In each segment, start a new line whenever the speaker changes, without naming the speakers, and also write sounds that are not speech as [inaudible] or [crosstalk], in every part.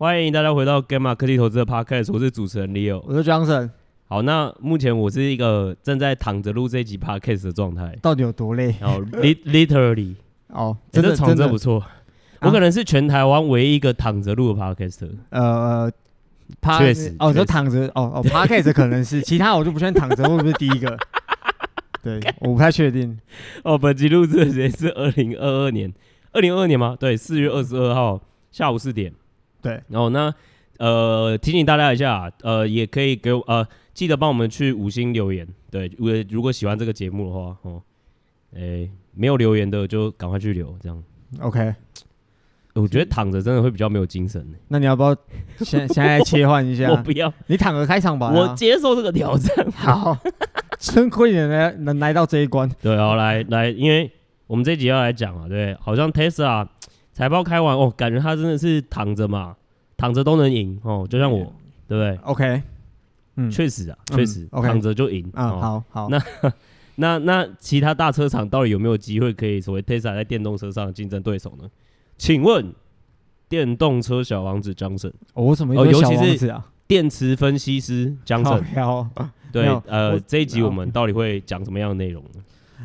欢迎大家回到 Gamma 科技投资的 Podcast，我是主持人 Leo，
我是 Johnson。
好，那目前我是一个正在躺着录这一集 Podcast 的状态，
到底有多累？
哦，[laughs] literally，
哦，
真的真的不错。我可能是全台湾唯一一个躺着录的 Podcast。
呃，
确实，
哦，就躺着，哦哦，[laughs] Podcast 可能是，其他我就不确定躺着会不会第一个。[laughs] 对，我不太确定。
哦，本集录制的时间是二零二二年，二零二二年吗？对，四月二十二号下午四点。
对，
然后呢，呃，提醒大家一下，呃，也可以给我，呃，记得帮我们去五星留言。对，如果如果喜欢这个节目的话，哦，诶，没有留言的就赶快去留，这样。
OK。
我觉得躺着真的会比较没有精神。
那你要不要现现在切换一下？[laughs]
我不要，
你躺着开场吧。
我接受这个挑战。[laughs]
好，真亏你能能来到这一关。
对，好，来来，因为我们这一集要来讲啊，对，好像 Tesla 财报开完哦，感觉他真的是躺着嘛，躺着都能赢哦，就像我，对不对
？OK，
嗯，确实啊，确实，躺着就赢。
啊，好好。
那那那其他大车厂到底有没有机会可以成为 Tesla 在电动车上的竞争对手呢？请问，电动车小王子 Johnson，
我怎么有小王子啊？
电池分析师 Johnson，对，呃，这一集我们到底会讲什么样的内容呢？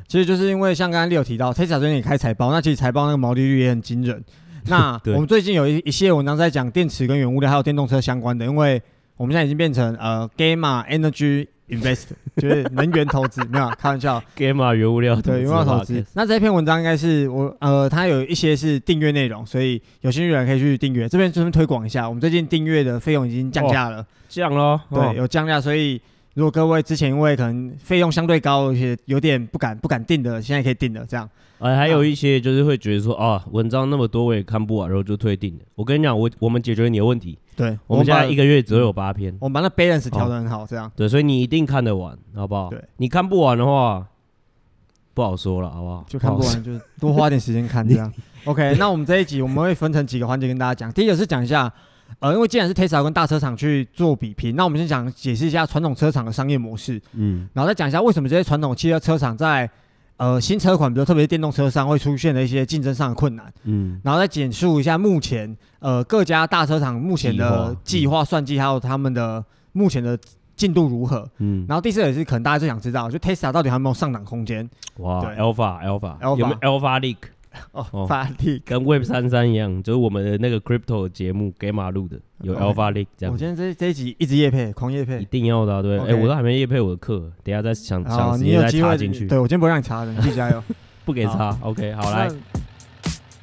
其实就是因为像刚刚 Leo 提到，Tesla 最近也开财报，那其实财报那个毛利率也很惊人。那 [laughs] 我们最近有一一系列文章在讲电池跟原物料还有电动车相关的，因为我们现在已经变成呃 Gamma Energy。Invest [laughs] 就是能源投资，没有开玩笑。
Gamma 原物料
对原物料投资。那这篇文章应该是我呃，它有一些是订阅内容，所以有兴趣的人可以去订阅。这边顺便推广一下，我们最近订阅的费用已经降价了，
降了。
对，有降价，所以如果各位之前因为可能费用相对高，而且有点不敢不敢定的，现在可以定的这样。
呃，还有一些就是会觉得说啊，文章那么多我也看不完，然后就退订了。我跟你讲，我我们解决你的问题。
对，
我们现在一个月只有八篇，
我们把那 balance 调的很好，这样。
对，所以你一定看得完，好不好？
对，
你看不完的话，不好说了，好不好？
就看不完，就多花点时间看这样。[laughs] OK，那我们这一集我们会分成几个环节跟大家讲。第一个是讲一下，呃，因为既然是 Tesla 跟大车厂去做比拼，那我们先讲解释一下传统车厂的商业模式，嗯，然后再讲一下为什么这些传统汽车车厂在。呃，新车款，比如特别是电动车上会出现的一些竞争上的困难，嗯，然后再简述一下目前呃各家大车厂目前的计划算计，还有他们的目前的进度如何，嗯，然后第四个也是可能大家最想知道，就 Tesla 到底还有没有上档空间？
哇，Alpha Alpha Alpha 有没有 Alpha Leak？
哦，发力
跟 Web 三三一样，就是我们的那个 Crypto 节目给马路的有 Alpha Leak 这样。
我今天这这一集一直夜配，狂夜配，
一定要的，对。哎，我都还没夜配我的课，等下再想想时间再插进去。
对，我今天不让你插的，你自己加油，[laughs] [laughs]
不给插。OK，好来，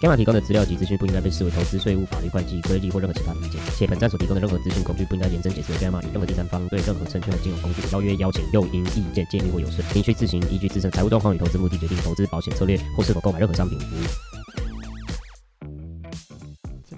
Gamma 提供的资料及资讯不应该被视为投资、税务、法律、会计、规例或任何其他的意见，且本站所提供的任何资讯工具不应该验证解释 Gamma 与任何第三方对任何证券和金融工具的邀约、邀请、诱因、意见、建议或有损，您需自行依据自身财务状况与投资目的决定投资保险策略或是否购买任何商品服务。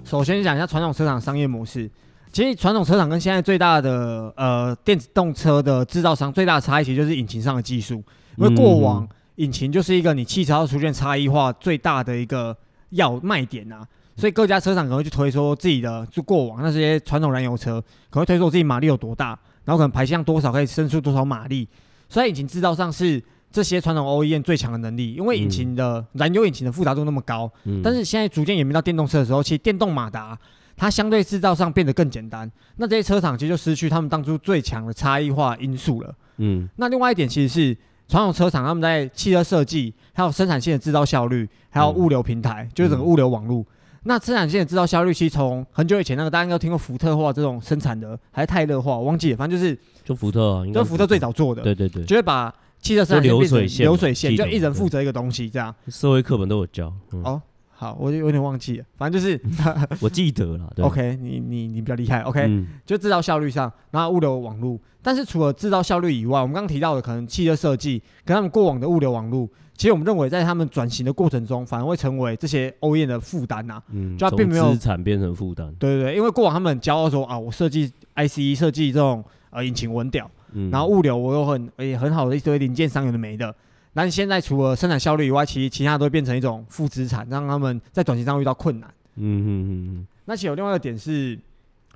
首先讲一下传统车厂商业模式，其实传统车厂跟现在最大的呃电动车的制造商最大的差异其实就是引擎上的技术，因为过往引擎就是一个你汽车要出现差异化最大的一个。要卖点啊，所以各家车厂可能会去推说自己的，就过往那些传统燃油车，可能会推说自己马力有多大，然后可能排气量多少可以生出多少马力。所以引擎制造上是这些传统 OEM 最强的能力，因为引擎的燃油引擎的复杂度那么高。嗯、但是现在逐渐演变到电动车的时候，其实电动马达它相对制造上变得更简单，那这些车厂其实就失去他们当初最强的差异化因素了。嗯，那另外一点其实是传统车厂他们在汽车设计。还有生产线的制造效率，还有物流平台，嗯、就是整个物流网络。嗯、那生产线的制造效率，其实从很久以前那个大家应该都听过福特化这种生产的，还是泰勒化，我忘记了，反正就是
就福特、啊，
就福特最早做的。
对对对，
就会把汽车生产流水线，流水线
就
一人负责一个东西这样。
社会课本都有教。
嗯、哦。好，我就有点忘记了，反正就是 [laughs]
我记得了。
OK，你你你比较厉害。OK，、嗯、就制造效率上，然后物流网络。但是除了制造效率以外，我们刚刚提到的可能汽车设计跟他们过往的物流网络，其实我们认为在他们转型的过程中，反而会成为这些 OEM 的负担呐。嗯，就它并没有
资产变成负担。
对对对，因为过往他们很骄傲说啊，我设计 ICE 设计这种呃引擎稳屌，嗯、然后物流我有很也很好的一堆零件商有的没的。但现在除了生产效率以外，其实其他都会变成一种负资产，让他们在短期上遇到困难。嗯嗯嗯嗯。那其实有另外一个点是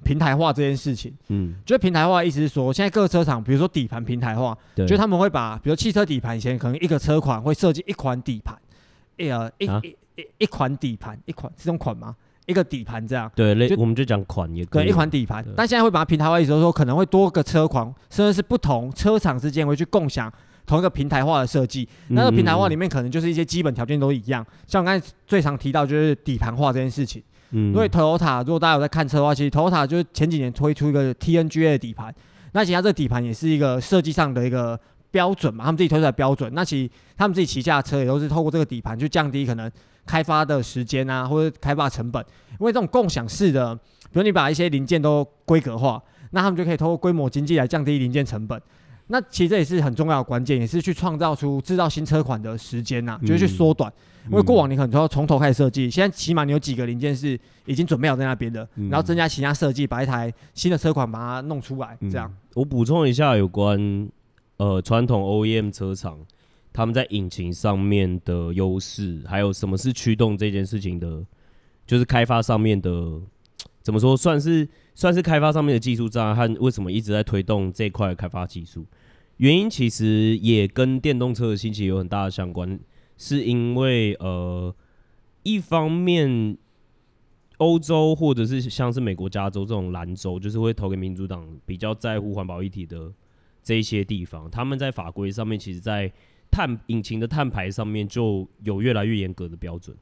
平台化这件事情。嗯。就是平台化的意思是说，现在各个车厂，比如说底盘平台化，对，就是他们会把，比如汽车底盘以前可能一个车款会设计一款底盘，哎呀，一、啊、一一一款底盘，一款这种款吗？一个底盘这样，
对，就我们就讲款也可以。
对，一款底盘，但现在会把它平台化，意思就是说可能会多个车款，甚至是不同车厂之间会去共享同一个平台化的设计。那个平台化里面可能就是一些基本条件都一样，像我刚才最常提到就是底盘化这件事情。嗯，因为 Toyota 如果大家有在看车的话，其实 Toyota 就是前几年推出一个 TNGA 的底盘，那其实它这个底盘也是一个设计上的一个标准嘛，他们自己推出来标准。那其实他们自己旗下的车也都是透过这个底盘去降低可能。开发的时间啊，或者开发成本，因为这种共享式的，比如你把一些零件都规格化，那他们就可以透过规模经济来降低零件成本。那其实这也是很重要的关键，也是去创造出制造新车款的时间呐、啊，就是去缩短。嗯、因为过往你可能都要从头开始设计，现在起码你有几个零件是已经准备好在那边的，然后增加其他设计，把一台新的车款把它弄出来。这样，嗯、
我补充一下有关呃传统 OEM 车厂。他们在引擎上面的优势，还有什么是驱动这件事情的，就是开发上面的，怎么说算是算是开发上面的技术障碍，和为什么一直在推动这块开发技术？原因其实也跟电动车的兴起有很大的相关，是因为呃，一方面欧洲或者是像是美国加州这种蓝州，就是会投给民主党比较在乎环保议题的这一些地方，他们在法规上面其实，在碳引擎的碳排上面就有越来越严格的标准，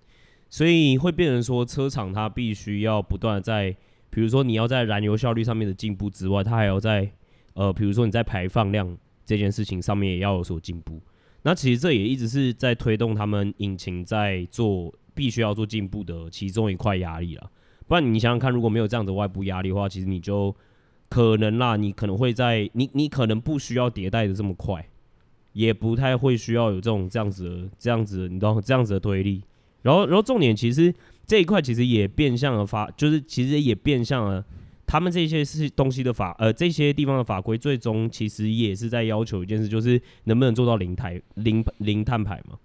所以会变成说车厂它必须要不断在，比如说你要在燃油效率上面的进步之外，它还要在呃，比如说你在排放量这件事情上面也要有所进步。那其实这也一直是在推动他们引擎在做必须要做进步的其中一块压力了。不然你想想看，如果没有这样的外部压力的话，其实你就可能啦，你可能会在你你可能不需要迭代的这么快。也不太会需要有这种这样子的这样子的，你知道这样子的推力。然后，然后重点其实这一块其实也变相的发，就是其实也变相了他们这些是东西的法，呃，这些地方的法规最终其实也是在要求一件事，就是能不能做到零碳零零碳排嘛。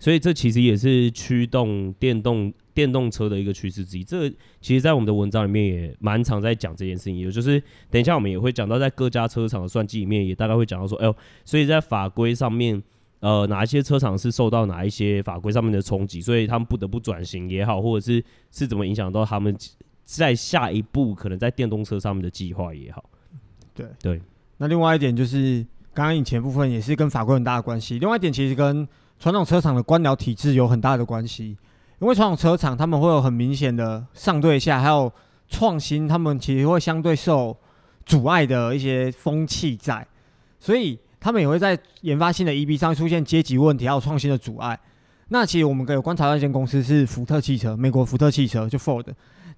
所以这其实也是驱动电动电动车的一个趋势之一。这其实，在我们的文章里面也蛮常在讲这件事情。也就是等一下我们也会讲到，在各家车厂的算计里面，也大概会讲到说，哎呦，所以在法规上面，呃，哪一些车厂是受到哪一些法规上面的冲击，所以他们不得不转型也好，或者是是怎么影响到他们在下一步可能在电动车上面的计划也好。
对
对。
那另外一点就是，刚刚以前部分也是跟法规很大的关系。另外一点其实跟传统车厂的官僚体制有很大的关系，因为传统车厂他们会有很明显的上对下，还有创新，他们其实会相对受阻碍的一些风气在，所以他们也会在研发新的 EB 上出现阶级问题，还有创新的阻碍。那其实我们可以观察到一间公司是福特汽车，美国福特汽车就 Ford，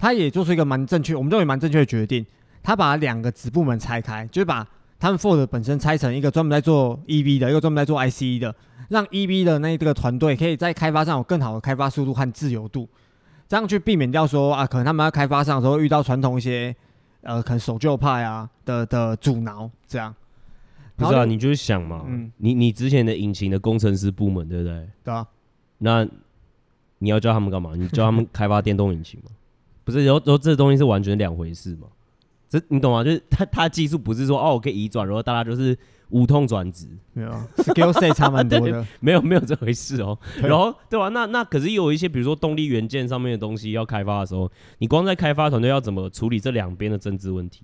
他也做出一个蛮正确，我们认为蛮正确的决定，他把两个子部门拆开，就是把他们 Ford 本身拆成一个专门在做 EV 的，一个专门在做 ICE 的。让 EV 的那这个团队可以在开发上有更好的开发速度和自由度，这样去避免掉说啊，可能他们在开发上的时候遇到传统一些呃，可能守旧派啊的的阻挠，这样。
不是啊，你就是想嘛，嗯，你你之前的引擎的工程师部门，对不对？
对啊。
那你要教他们干嘛？你教他们开发电动引擎吗？不是，然后然后这东西是完全两回事嘛？这你懂吗？就是他他技术不是说哦，我可以移转，然后大家就是。无痛转职
没有，skill set 差蛮多的，[laughs]
没有没有这回事哦。然后对吧？那那可是有一些，比如说动力元件上面的东西要开发的时候，你光在开发团队要怎么处理这两边的政治问题？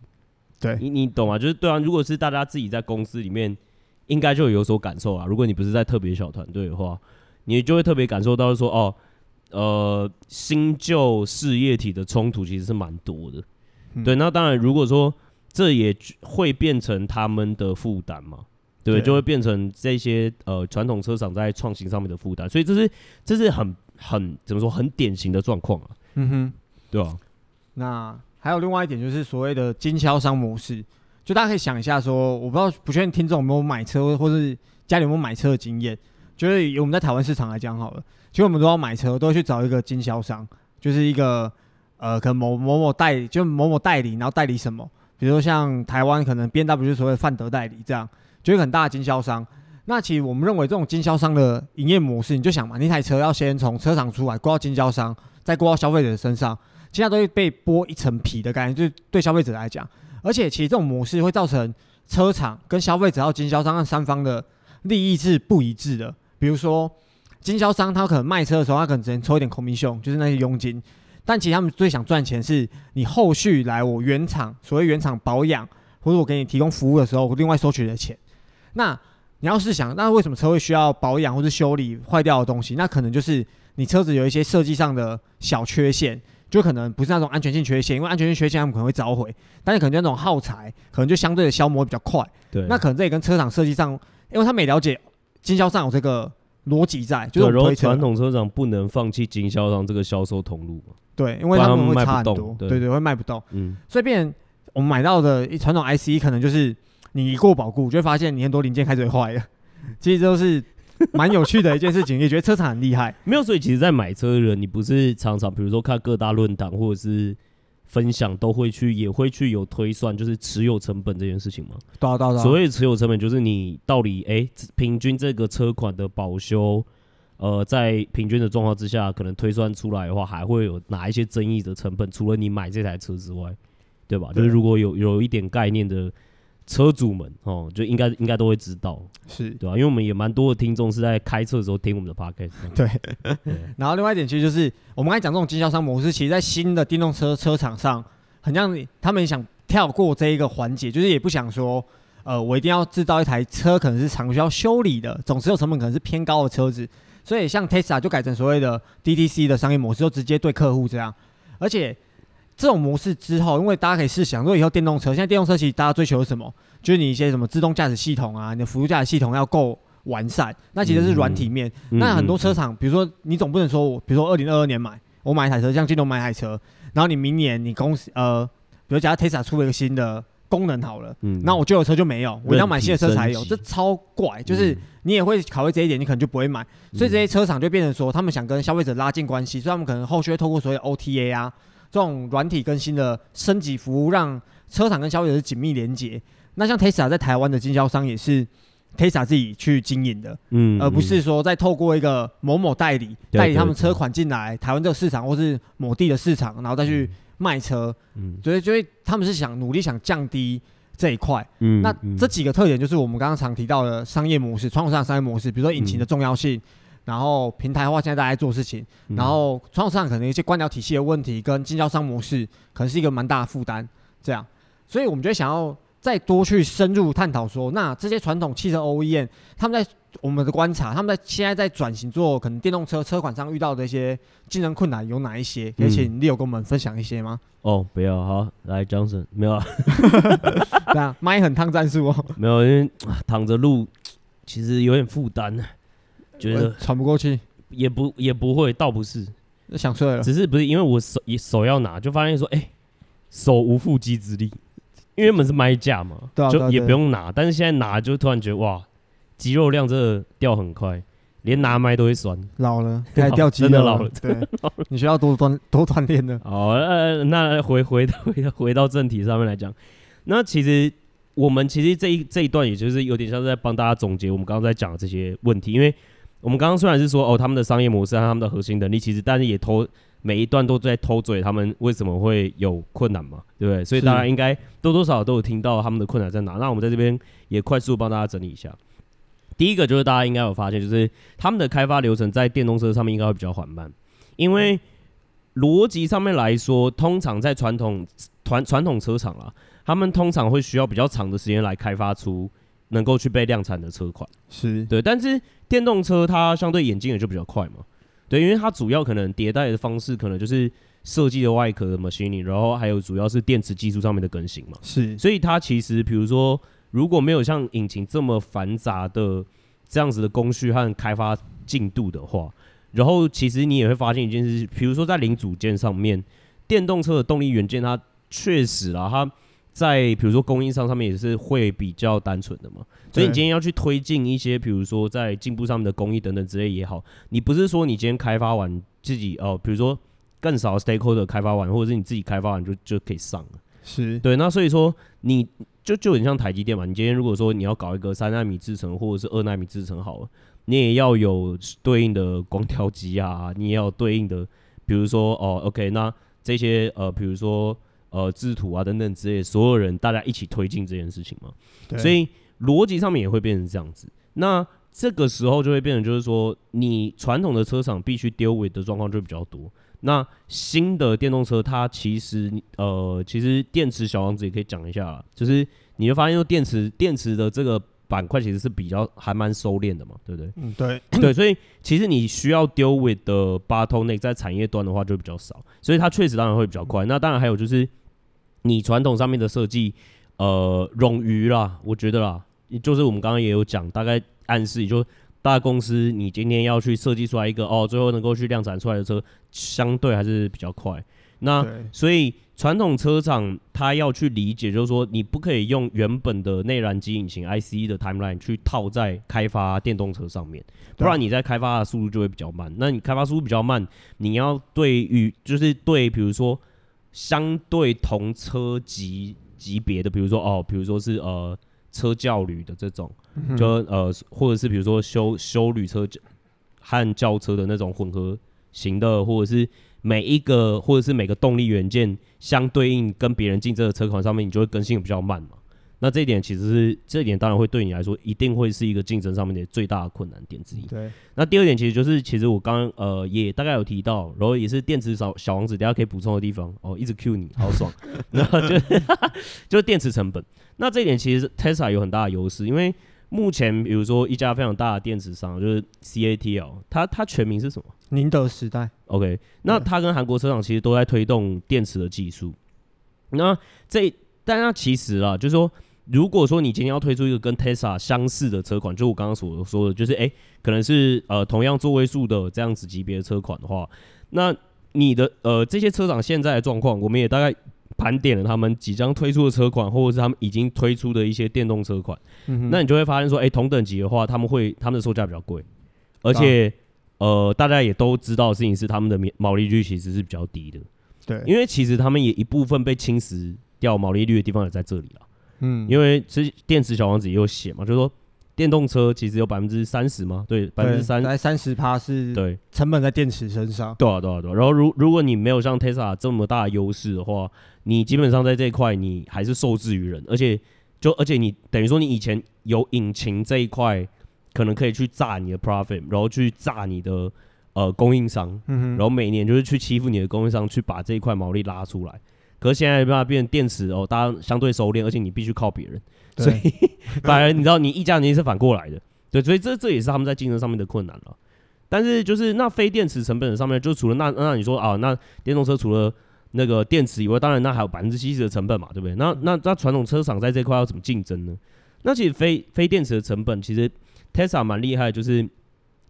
对，
你你懂吗？就是对啊，如果是大家自己在公司里面，应该就有有所感受啊。如果你不是在特别小团队的话，你就会特别感受到说，哦，呃，新旧事业体的冲突其实是蛮多的。嗯、对，那当然如果说。这也会变成他们的负担嘛？对，对，就会变成这些呃传统车厂在创新上面的负担，所以这是这是很很怎么说很典型的状况啊。嗯哼，对啊。
那还有另外一点就是所谓的经销商模式，就大家可以想一下说，我不知道不确定听众有没有买车或是家里有没有买车的经验，就是以我们在台湾市场来讲好了，其实我们都要买车，都会去找一个经销商，就是一个呃可能某某某代就某某代理，然后代理什么。比如说像台湾可能 B W 就所谓的范德代理这样，就是很大的经销商。那其实我们认为这种经销商的营业模式，你就想嘛，那台车要先从车厂出来，过到经销商，再过到消费者身上，现在都会被剥一层皮的感觉，就对消费者来讲。而且其实这种模式会造成车厂跟消费者还有经销商那三方的利益是不一致的。比如说经销商他可能卖车的时候，他可能只能抽一点 commission，就是那些佣金。但其实他们最想赚钱是你后续来我原厂，所谓原厂保养或者我给你提供服务的时候，我另外收取的钱。那你要是想，那为什么车会需要保养或是修理坏掉的东西？那可能就是你车子有一些设计上的小缺陷，就可能不是那种安全性缺陷，因为安全性缺陷他们可能会召回，但是可能就那种耗材，可能就相对的消磨比较快。
对，
那可能这也跟车厂设计上，因为他们也了解经销商有这个逻辑在，就是
然后传统车厂不能放弃经销商这个销售通路。
对，因为他们会差很多，对对，对，会卖不动。
嗯，
所以变我们买到的传统 ICE 可能就是你一过保固，就会发现你很多零件开始会坏了。[laughs] 其实都是蛮有趣的一件事情，也觉得车厂很厉害。[laughs]
没有，所以其实，在买车的人，你不是常常比如说看各大论坛或者是分享，都会去也会去有推算，就是持有成本这件事情吗？
对啊，对啊。
所谓持有成本，就是你到底哎、欸，平均这个车款的保修。呃，在平均的状况之下，可能推算出来的话，还会有哪一些争议的成本？除了你买这台车之外，对吧？对，就是如果有有一点概念的车主们哦，就应该应该都会知道，
是
对吧？因为我们也蛮多的听众是在开车的时候听我们的 podcast。
对。对 [laughs] 然后另外一点，其实就是我们刚才讲这种经销商模式，其实在新的电动车车厂上，很像他们想跳过这一个环节，就是也不想说，呃，我一定要制造一台车，可能是常需要修理的，总持有成本可能是偏高的车子。所以像 Tesla 就改成所谓的 DTC 的商业模式，就直接对客户这样。而且这种模式之后，因为大家可以试想，如果以后电动车，现在电动车其实大家追求什么？就是你一些什么自动驾驶系统啊，你的辅助驾驶系统要够完善。那其实是软体面。嗯、那很多车厂，比如说你总不能说我，比如说二零二二年买，我买一台车，像京东买一台车，然后你明年你公司呃，比如假如 Tesla 出了一个新的。功能好了，嗯，那我旧的车就没有，我要买新的车才有，这超怪。就是你也会考虑这一点，你可能就不会买。所以这些车厂就变成说，他们想跟消费者拉近关系，所以他们可能后续会透过所谓 OTA 啊这种软体更新的升级服务，让车厂跟消费者是紧密连接。那像 Tesla 在台湾的经销商也是 Tesla 自己去经营的，嗯，而不是说再透过一个某某代理代理他们车款进来台湾这个市场或是某地的市场，然后再去。卖车，嗯，所以，所以他们是想努力想降低这一块，嗯，那这几个特点就是我们刚刚常提到的商业模式，传统上的商业模式，比如说引擎的重要性，嗯、然后平台化现在大家在做事情，嗯、然后传统上可能一些官僚体系的问题跟经销商模式可能是一个蛮大的负担，这样，所以我们就想要再多去深入探讨说，那这些传统汽车 OEM 他们在。我们的观察，他们在现在在转型做可能电动车车款上遇到的一些竞争困难有哪一些？可以请 Leo 跟我们分享一些吗？
哦，不要，好，来 Johnson，没有啊，[laughs]
对啊，麦很烫战术哦，
没有，因为躺着录其实有点负担，觉得
喘不过气，
也不也不会，倒不是
想睡了，
只是不是因为我手手要拿，就发现说，哎、欸，手无缚鸡之力，因为我们是麦架嘛，就也不用拿，但是现在拿就突然觉得哇。肌肉量真的掉很快，连拿麦都会酸。
老了，[laughs] 该掉肌肉，真的老了。对，你需要多锻 [laughs] 多锻炼的。
好，呃，那回回到回到 [laughs] 回到正题上面来讲，那其实我们其实这一这一段，也就是有点像是在帮大家总结我们刚刚在讲的这些问题，因为我们刚刚虽然是说哦，他们的商业模式和他们的核心能力，其实但是也偷每一段都在偷嘴，他们为什么会有困难嘛，对不对？所以大家应该多多少少都有听到他们的困难在哪。那我们在这边也快速帮大家整理一下。第一个就是大家应该有发现，就是他们的开发流程在电动车上面应该会比较缓慢，因为逻辑上面来说，通常在传统传传统车厂啊，他们通常会需要比较长的时间来开发出能够去被量产的车款，是对。但是电动车它相对眼镜也就比较快嘛，对，因为它主要可能迭代的方式可能就是设计的外壳的 machining，然后还有主要是电池技术上面的更新嘛，是。所以它其实比如说。如果没有像引擎这么繁杂的这样子的工序和开发进度的话，然后其实你也会发现一件事，比如说在零组件上面，电动车的动力元件它确实啊，它在比如说供应商上面也是会比较单纯的嘛。所以你今天要去推进一些，比如说在进步上面的工艺等等之类也好，你不是说你今天开发完自己哦，比如说更少 stakeholder 开发完，或者是你自己开发完就就可以上了。
是
对。那所以说，你就就很像台积电嘛。你今天如果说你要搞一个三纳米制程或者是二纳米制程好了，你也要有对应的光调机啊，你也要对应的，比如说哦，OK，那这些呃，比如说呃制图啊等等之类，所有人大家一起推进这件事情嘛。对。所以逻辑上面也会变成这样子。那这个时候就会变成，就是说，你传统的车厂必须 deal with 的状况就比较多。那新的电动车，它其实，呃，其实电池小王子也可以讲一下，就是你会发现，说电池电池的这个板块其实是比较还蛮收敛的嘛，对不对？
嗯，对，
对，所以其实你需要 deal with 的 bottleneck 在产业端的话就比较少，所以它确实当然会比较快。那当然还有就是你传统上面的设计，呃，冗余啦，我觉得啦，就是我们刚刚也有讲，大概。暗示，就大公司，你今天要去设计出来一个哦，最后能够去量产出来的车，相对还是比较快。那所以传统车厂它要去理解，就是说你不可以用原本的内燃机引擎 ICE 的 timeline 去套在开发电动车上面，不然你在开发的速度就会比较慢。那你开发速度比较慢，你要对于就是对，比如说相对同车级级别的，比如说哦，比如说是呃。车教旅的这种，就呃，或者是比如说修修旅车和轿车的那种混合型的，或者是每一个或者是每个动力元件相对应跟别人竞争的车款上面，你就会更新的比较慢嘛。那这一点其实是这一点当然会对你来说一定会是一个竞争上面的最大的困难点之一。
对。那
第二点其实就是其实我刚刚呃也大概有提到，然后也是电池小小王子，等下可以补充的地方哦，一直 cue 你好爽。[laughs] 然后就就是电池成本。那这一点其实 Tesla 有很大的优势，因为目前比如说一家非常大的电池商就是 CATL，它它全名是什么？
宁德时代。
OK，那它跟韩国车厂其实都在推动电池的技术。那这但它其实啊，就是说。如果说你今天要推出一个跟 Tesla 相似的车款，就我刚刚所说的，就是诶、欸，可能是呃同样座位数的这样子级别的车款的话，那你的呃这些车厂现在的状况，我们也大概盘点了他们即将推出的车款，或者是他们已经推出的一些电动车款，嗯、那你就会发现说，诶、欸，同等级的话，他们会他们的售价比较贵，而且、啊、呃大家也都知道的事情是他们的毛利率其实是比较低的，
对，
因为其实他们也一部分被侵蚀掉毛利率的地方也在这里了。
嗯，
因为其实电池小王子也有写嘛，就是说电动车其实有百分之三十嘛，对，百分之三，
大概三十趴是，对，成本在电池身上，
对啊，对啊，对啊。然后如如果你没有像 Tesla 这么大的优势的话，你基本上在这一块你还是受制于人，而且就而且你等于说你以前有引擎这一块，可能可以去炸你的 profit，然后去炸你的呃供应商，嗯哼，然后每年就是去欺负你的供应商，去把这一块毛利拉出来。可是现在没办法变成电池哦，大家相对收敛，而且你必须靠别人，所以 [laughs] 反而你知道你议价能力是反过来的，对，所以这这也是他们在竞争上面的困难了。但是就是那非电池成本上面，就除了那那你说啊，那电动车除了那个电池以外，当然那还有百分之七十的成本嘛，对不对？那那那传统车厂在这块要怎么竞争呢？那其实非非电池的成本，其实 Tesla 蛮厉害，就是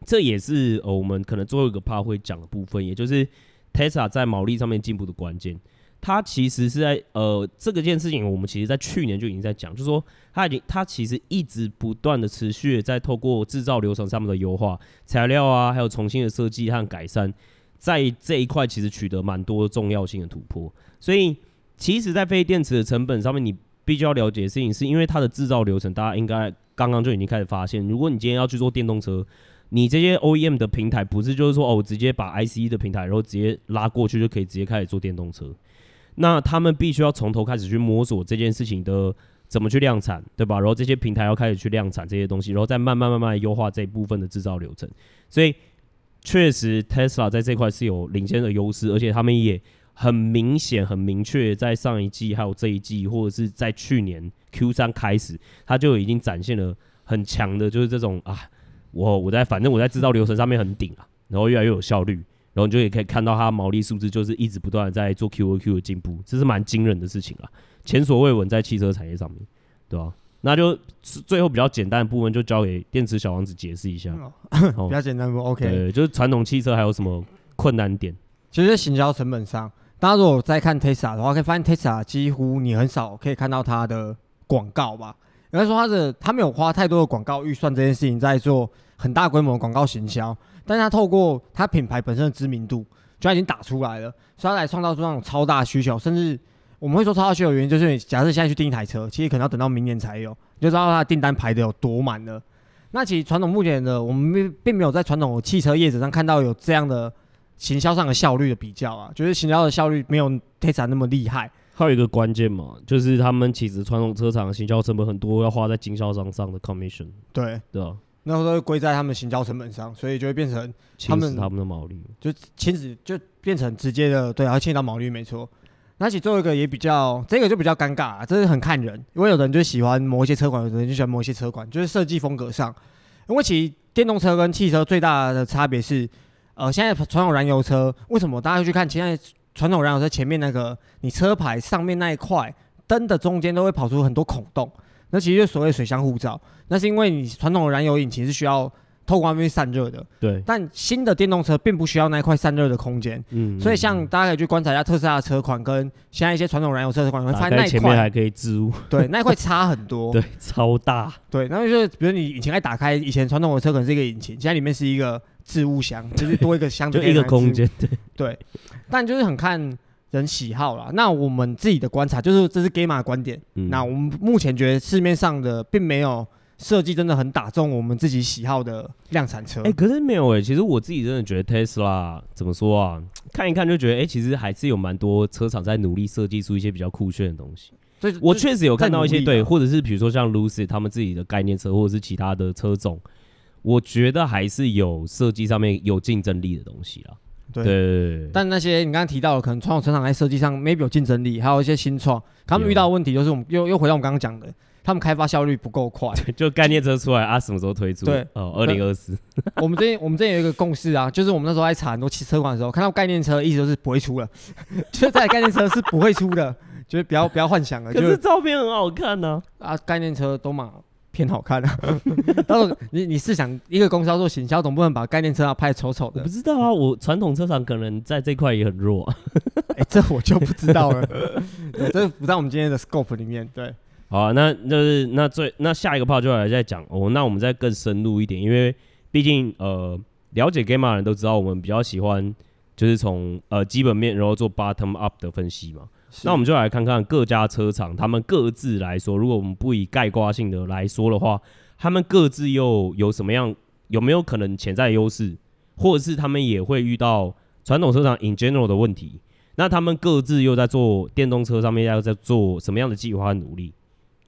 这也是呃我们可能最后一个 part 会讲的部分，也就是 Tesla 在毛利上面进步的关键。它其实是在呃这个件事情，我们其实在去年就已经在讲，就是说它已经它其实一直不断的持续在透过制造流程上面的优化、材料啊，还有重新的设计和改善，在这一块其实取得蛮多重要性的突破。所以其实，在非电池的成本上面，你必须要了解的事情，是因为它的制造流程，大家应该刚刚就已经开始发现，如果你今天要去做电动车，你这些 OEM 的平台不是就是说哦，我直接把 ICE 的平台，然后直接拉过去就可以直接开始做电动车。那他们必须要从头开始去摸索这件事情的怎么去量产，对吧？然后这些平台要开始去量产这些东西，然后再慢慢慢慢优化这一部分的制造流程。所以确实，Tesla 在这块是有领先的优势，而且他们也很明显、很明确，在上一季、还有这一季，或者是在去年 Q 三开始，他就已经展现了很强的，就是这种啊，我我在反正我在制造流程上面很顶啊，然后越来越有效率。然后你就也可以看到它毛利数字，就是一直不断的在做 QoQ 的进步，这是蛮惊人的事情啊，前所未闻在汽车产业上面，对吧？那就最后比较简单的部分，就交给电池小王子解释一下。
比较简单不？OK。
对，就是传统汽车还有什么困难点？
其实行销成本上，大家如果在看 Tesla 的话，可以发现 Tesla 几乎你很少可以看到它的广告吧？应该说它的它没有花太多的广告预算这件事情在做很大规模的广告行销。但是他透过他品牌本身的知名度，就已经打出来了，所以他来创造出那种超大需求，甚至我们会说超大需求的原因，就是假设现在去订一台车，其实可能要等到明年才有，你就知道它的订单排的有多满了。那其实传统目前的我们并并没有在传统汽车业者上看到有这样的行销上的效率的比较啊，就是行销的效率没有 Tesla 那么厉害。
还有一个关键嘛，就是他们其实传统车厂行销成本很多，要花在经销商上的 commission。
对
对啊，
那都会归在他们行销成本上，所以就会变成他们
他们的毛利，
就亲子就变成直接的对，然后牵到毛利没错。那其实最后一个也比较，这个就比较尴尬啊，这是很看人，因为有的人就喜欢某一些车款，有的人就喜欢某一些车款，就是设计风格上。因为其实电动车跟汽车最大的差别是，呃，现在传统燃油车为什么大家会去看现在？传统燃油车前面那个，你车牌上面那一块灯的中间都会跑出很多孔洞，那其实就所谓水箱护罩。那是因为你传统的燃油引擎是需要透过外面散热的，
对。
但新的电动车并不需要那一块散热的空间，嗯。所以像大家可以去观察一下特斯拉的车款跟现在一些传统燃油车的车款，会发现那一块
前面还可以置物，
对，那一块差很多，[laughs]
对，超大，
对。然后就是比如你引擎盖打开，以前传统的车可能是一个引擎，现在里面是一个。置物箱 [laughs] 就是多一个箱子，
就一个空间，对
对，但就是很看人喜好啦。那我们自己的观察就是，这是 Gamma 的观点。嗯、那我们目前觉得市面上的并没有设计真的很打中我们自己喜好的量产车。
哎、欸，可是没有哎、欸，其实我自己真的觉得 Tesla 怎么说啊？看一看就觉得，哎、欸，其实还是有蛮多车厂在努力设计出一些比较酷炫的东西。所以我确实有看到一些对，或者是比如说像 Lucid 他们自己的概念车，或者是其他的车种。我觉得还是有设计上面有竞争力的东西啦。对，对，
但那些你刚刚提到的，可能传统车厂在设计上 maybe 有竞争力，还有一些新创，他们遇到的问题就是我们又又回到我们刚刚讲的，他们开发效率不够快。[laughs]
就概念车出来啊，什么时候推出？
对，
哦，二零二四。[laughs]
我们这边我们这边有一个共识啊，就是我们那时候在查很多汽车款的时候，看到概念车，意思就是不会出了，[laughs] 就是这台概念车是不会出的，就是不要不要幻想了。
可是照片很好看呢，
啊，概念车都嘛。偏好看啊！[laughs] 然后你你是想，一个公司要做行销，总不能把概念车要拍丑丑的。
我不知道啊，我传统车厂可能在这块也很弱。[laughs]
哎、欸，这我就不知道了。[laughs] 这不在我们今天的 scope 里面。对，
好啊，那就是那最那下一个 part 就来再讲哦。那我们再更深入一点，因为毕竟呃，了解 Gamma 的人都知道，我们比较喜欢就是从呃基本面，然后做 bottom up 的分析嘛。那我们就来看看各家车厂，他们各自来说，如果我们不以概括性的来说的话，他们各自又有什么样，有没有可能潜在优势，或者是他们也会遇到传统车厂 in general 的问题？那他们各自又在做电动车上面要在做什么样的计划和努力？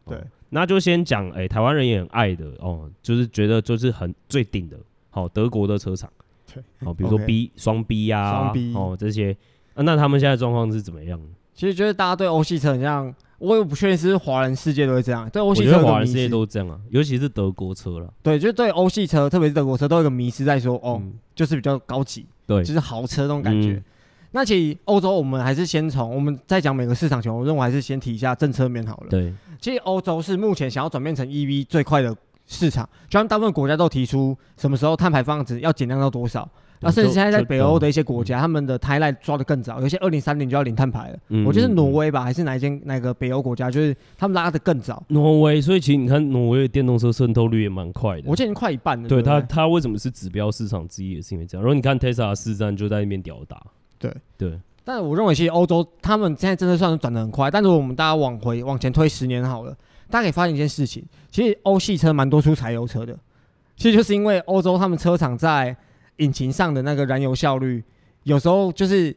对，
哦、那就先讲，哎、欸，台湾人也很爱的哦，就是觉得就是很最顶的，好、哦，德国的车厂，
对，
好、哦，比如说 B 双 B 呀，双 B 哦这些、啊，那他们现在状况是怎么样？
其实就是大家对欧系车很像，我也不确定是不是华人世界都会这样。对欧系
车，华人世界都是这样啊，尤其是德国车了。
对，就对欧系车，特别是德国车，都有一个迷失在说，哦，嗯、就是比较高级，
对，
就是豪车那种感觉。嗯、那其实欧洲，我们还是先从我们在讲每个市场前，我认为还是先提一下政策面好了。
对，
其实欧洲是目前想要转变成 EV 最快的市场，就像大部分国家都提出什么时候碳排放值要减量到多少。那甚至现在在北欧的一些国家，他们的 timeline 抓的更早，有些二零三零就要零碳排了。嗯、我觉得是挪威吧，还是哪一间哪个北欧国家，就是他们拉的更早。
挪威，所以其实你看挪威的电动车渗透率也蛮快的。
我记得已经快一半了。对，
它，它为什么是指标市场之一，也是因为这样。然后你看 Tesla 市占就在那边吊打。
对
对。
但我认为，其实欧洲他们现在真的算是转的很快。但是我们大家往回往前推十年好了，大家可以发现一件事情，其实欧系车蛮多出柴油车的。其实就是因为欧洲他们车厂在引擎上的那个燃油效率，有时候就是，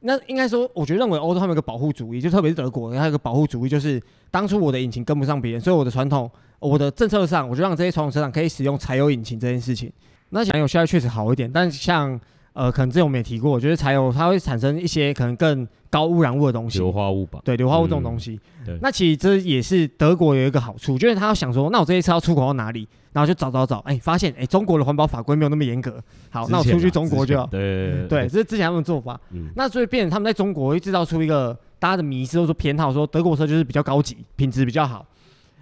那应该说，我觉得认为欧洲他们有个保护主义，就特别是德国，它有个保护主义，就是当初我的引擎跟不上别人，所以我的传统，我的政策上，我就让这些传统车厂可以使用柴油引擎这件事情。那燃油效率确实好一点，但像呃，可能之前我们也提过，我觉得柴油它会产生一些可能更高污染物的东西，
硫化物吧？
对，硫化物这种东西。
嗯、对。
那其实这也是德国有一个好处，就是他要想说，那我这些车要出口到哪里？然后就找找找，哎、欸，发现哎、欸，中国的环保法规没有那么严格。好，那我出去中国就好。
对对对，
对，这是之前他们的做法。嗯。那所以变成他们在中国会制造出一个大家的迷思，或者说偏好，说德国车就是比较高级，品质比较好。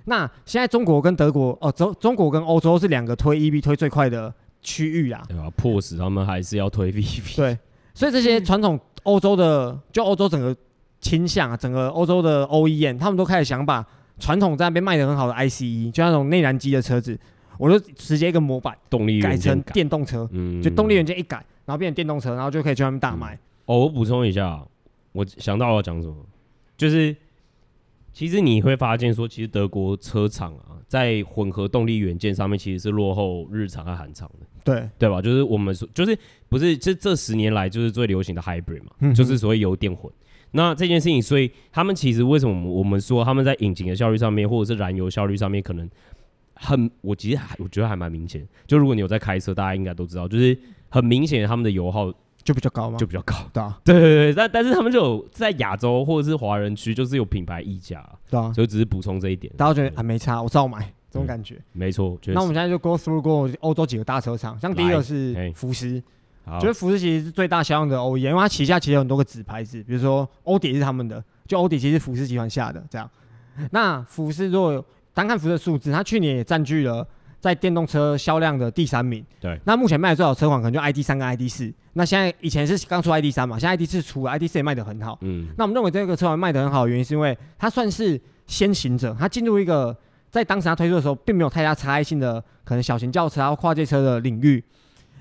那现在中国跟德国哦，中中国跟欧洲是两个推 EV 推最快的区域啦。
对啊，迫使他们还是要推 [laughs] V
P。对，所以这些传统欧洲的，就欧洲整个倾向啊，整个欧洲的 OEM，他们都开始想把传统在那边卖的很好的 ICE，就那种内燃机的车子。我就直接一个模板，
动力
改成电动车，嗯，就动力元件一改，然后变成电动车，然后就可以去他们大卖。
哦，我补充一下，我想到要讲什么，就是其实你会发现说，其实德国车厂啊，在混合动力元件上面其实是落后日产和韩厂的。
对
对吧？就是我们说，就是不是这这十年来就是最流行的 hybrid 嘛，
嗯
就是所谓油电混。那这件事情，所以他们其实为什么我们说他们在引擎的效率上面，或者是燃油效率上面，可能很，我其实还我觉得还蛮明显。就如果你有在开车，大家应该都知道，就是很明显他们的油耗
就比较高嘛，
就比较高。
对啊，
对对对，但但是他们就有在亚洲或者是华人区，就是有品牌溢价，
对啊，
所以只是补充这一点。
大家觉得啊没差，我照买这种感觉。
没错，
那我们现在就 go through 过欧洲几个大车厂，像第一个是福斯。觉得福斯其实是最大销量的欧，因为它旗下其实有很多个子牌子，比如说欧迪是他们的，就欧迪其实是福斯集团下的这样。那福斯如果单看福斯的数字，它去年也占据了在电动车销量的第三名。
对。
那目前卖的最好的车款可能就 ID 三跟 ID 四。那现在以前是刚出 ID 三嘛，现在 ID 四出了，ID 四也卖得很好。嗯。那我们认为这个车款卖得很好的原因是因为它算是先行者，它进入一个在当时它推出的时候并没有太大差异性的可能小型轿车啊、跨界车的领域。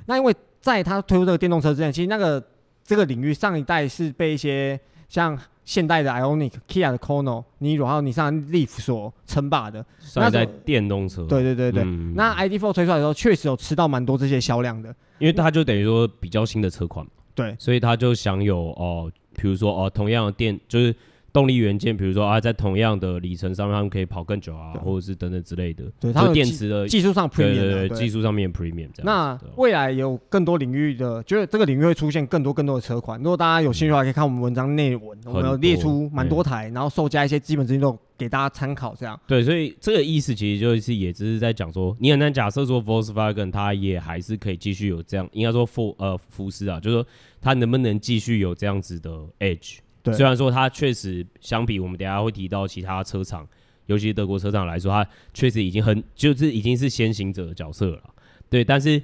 那因为在他推出这个电动车之前，其实那个这个领域上一代是被一些像现代的 Ionic、Kia 的 Kona、Niro 还有尼桑 Leaf 所称霸的。
上一代电动车。
对对对对。嗯、那 ID.4 推出来的时候，确实有吃到蛮多这些销量的，
因为它就等于说比较新的车款。
对。
所以它就享有哦，比如说哦，同样的电就是。动力元件，比如说啊，在同样的里程上面，他们可以跑更久啊，或者是等等之类的。
对，它
电池的
技术上 premium，
对对对，技术上面 premium 这样。
那未来有更多领域的，就是这个领域会出现更多更多的车款。如果大家有兴趣的话，可以看我们文章内文，我们有列出蛮多台，然后售价一些基本资讯都给大家参考。这样。
对，所以这个意思其实就是也只是在讲说，你很难假设说 Volkswagen 它也还是可以继续有这样，应该说福呃福斯啊，就是说它能不能继续有这样子的 edge。对虽然说它确实相比我们等下会提到其他车厂，尤其是德国车厂来说，它确实已经很就是已经是先行者的角色了。对，但是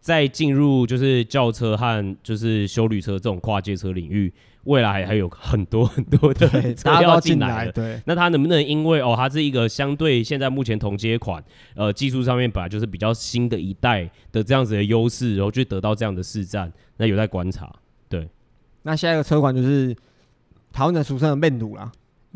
在进入就是轿车和就是修旅车这种跨界车领域，未来还有很多很多的 [laughs] 车要进来。
对，
那它能不能因为哦，它是一个相对现在目前同阶款，呃，技术上面本来就是比较新的一代的这样子的优势，然后去得到这样的市占，那有待观察。对，
那下一个车款就是。台湾的俗称的曼努啦，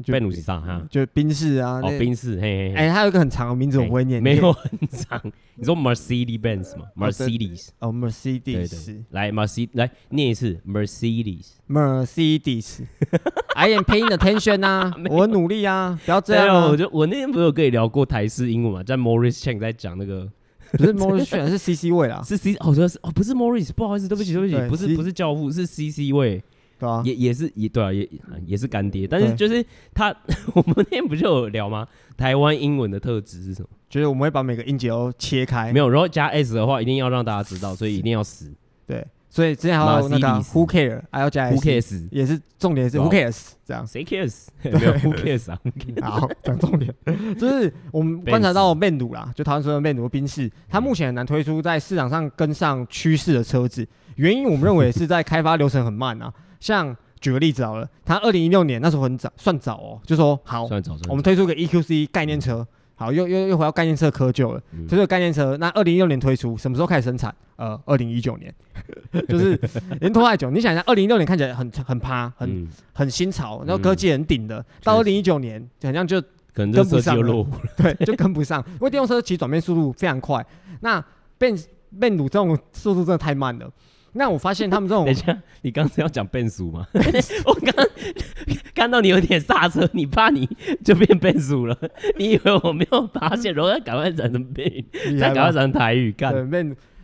曼努是啥？哈？
就宾士啊，
哦，宾士，嘿嘿，
哎，它有一个很长的名字，我不会念，
没有很长。你说 Mercedes Benz 吗？Mercedes，
哦，Mercedes，
来，Mercedes，来念一次
，Mercedes，Mercedes，I [laughs] am paying attention 啊，[laughs] 我努力啊，不要这样。
我就我那天不是有跟你聊过台式英文嘛，在 Morris Chang 在讲那个，[laughs]
不是 Morris Chang，是 CC 位啦，
是 C，哦，说是哦，不是 Morris，不好意思，对不起，对不起，不是不是教父，是 CC 位。
对啊，
也也是也对啊，也也是干爹，但是就是他，[laughs] 我们那天不就有聊吗？台湾英文的特质是什么？
就是我们会把每个音节都切开，
没有，然后加 s 的话，一定要让大家知道，所以一定要死。
对，所以之前还有那个 who care，还要加
who cares，
也是重点是 who cares，这样。
谁 cares？[laughs] 没有 who [laughs] cares 啊？
好，讲重点，就是我们观察到曼努啦，就台湾说的曼努宾士，它目前很难推出在市场上跟上趋势的车子，原因我们认为是在开发流程很慢啊。像举个例子好了，他二零一六年那时候很早，算早哦，就说好，
算早，算早，
我们推出个 EQC 概念车，好，又又又回到概念车窠臼了。嗯、推出个概念车，那二零一六年推出，什么时候开始生产？呃，二零一九年，[laughs] 就是连拖太久。你想一下，二零一六年看起来很很趴，很、嗯、很新潮，然后科技很顶的，嗯、到二零一九年好像就跟不上了，[laughs] 对，就跟不上，因为电动车其实转变速度非常快，那变变鲁这种速度真的太慢了。那我发现他们这种，[laughs]
等一下，你刚才要讲变速吗？[laughs] 我刚刚看到你有点刹车，你怕你就变变速了？[laughs] 你以为我没有发现？然后要赶快转成变，再赶快转成台语干。
对，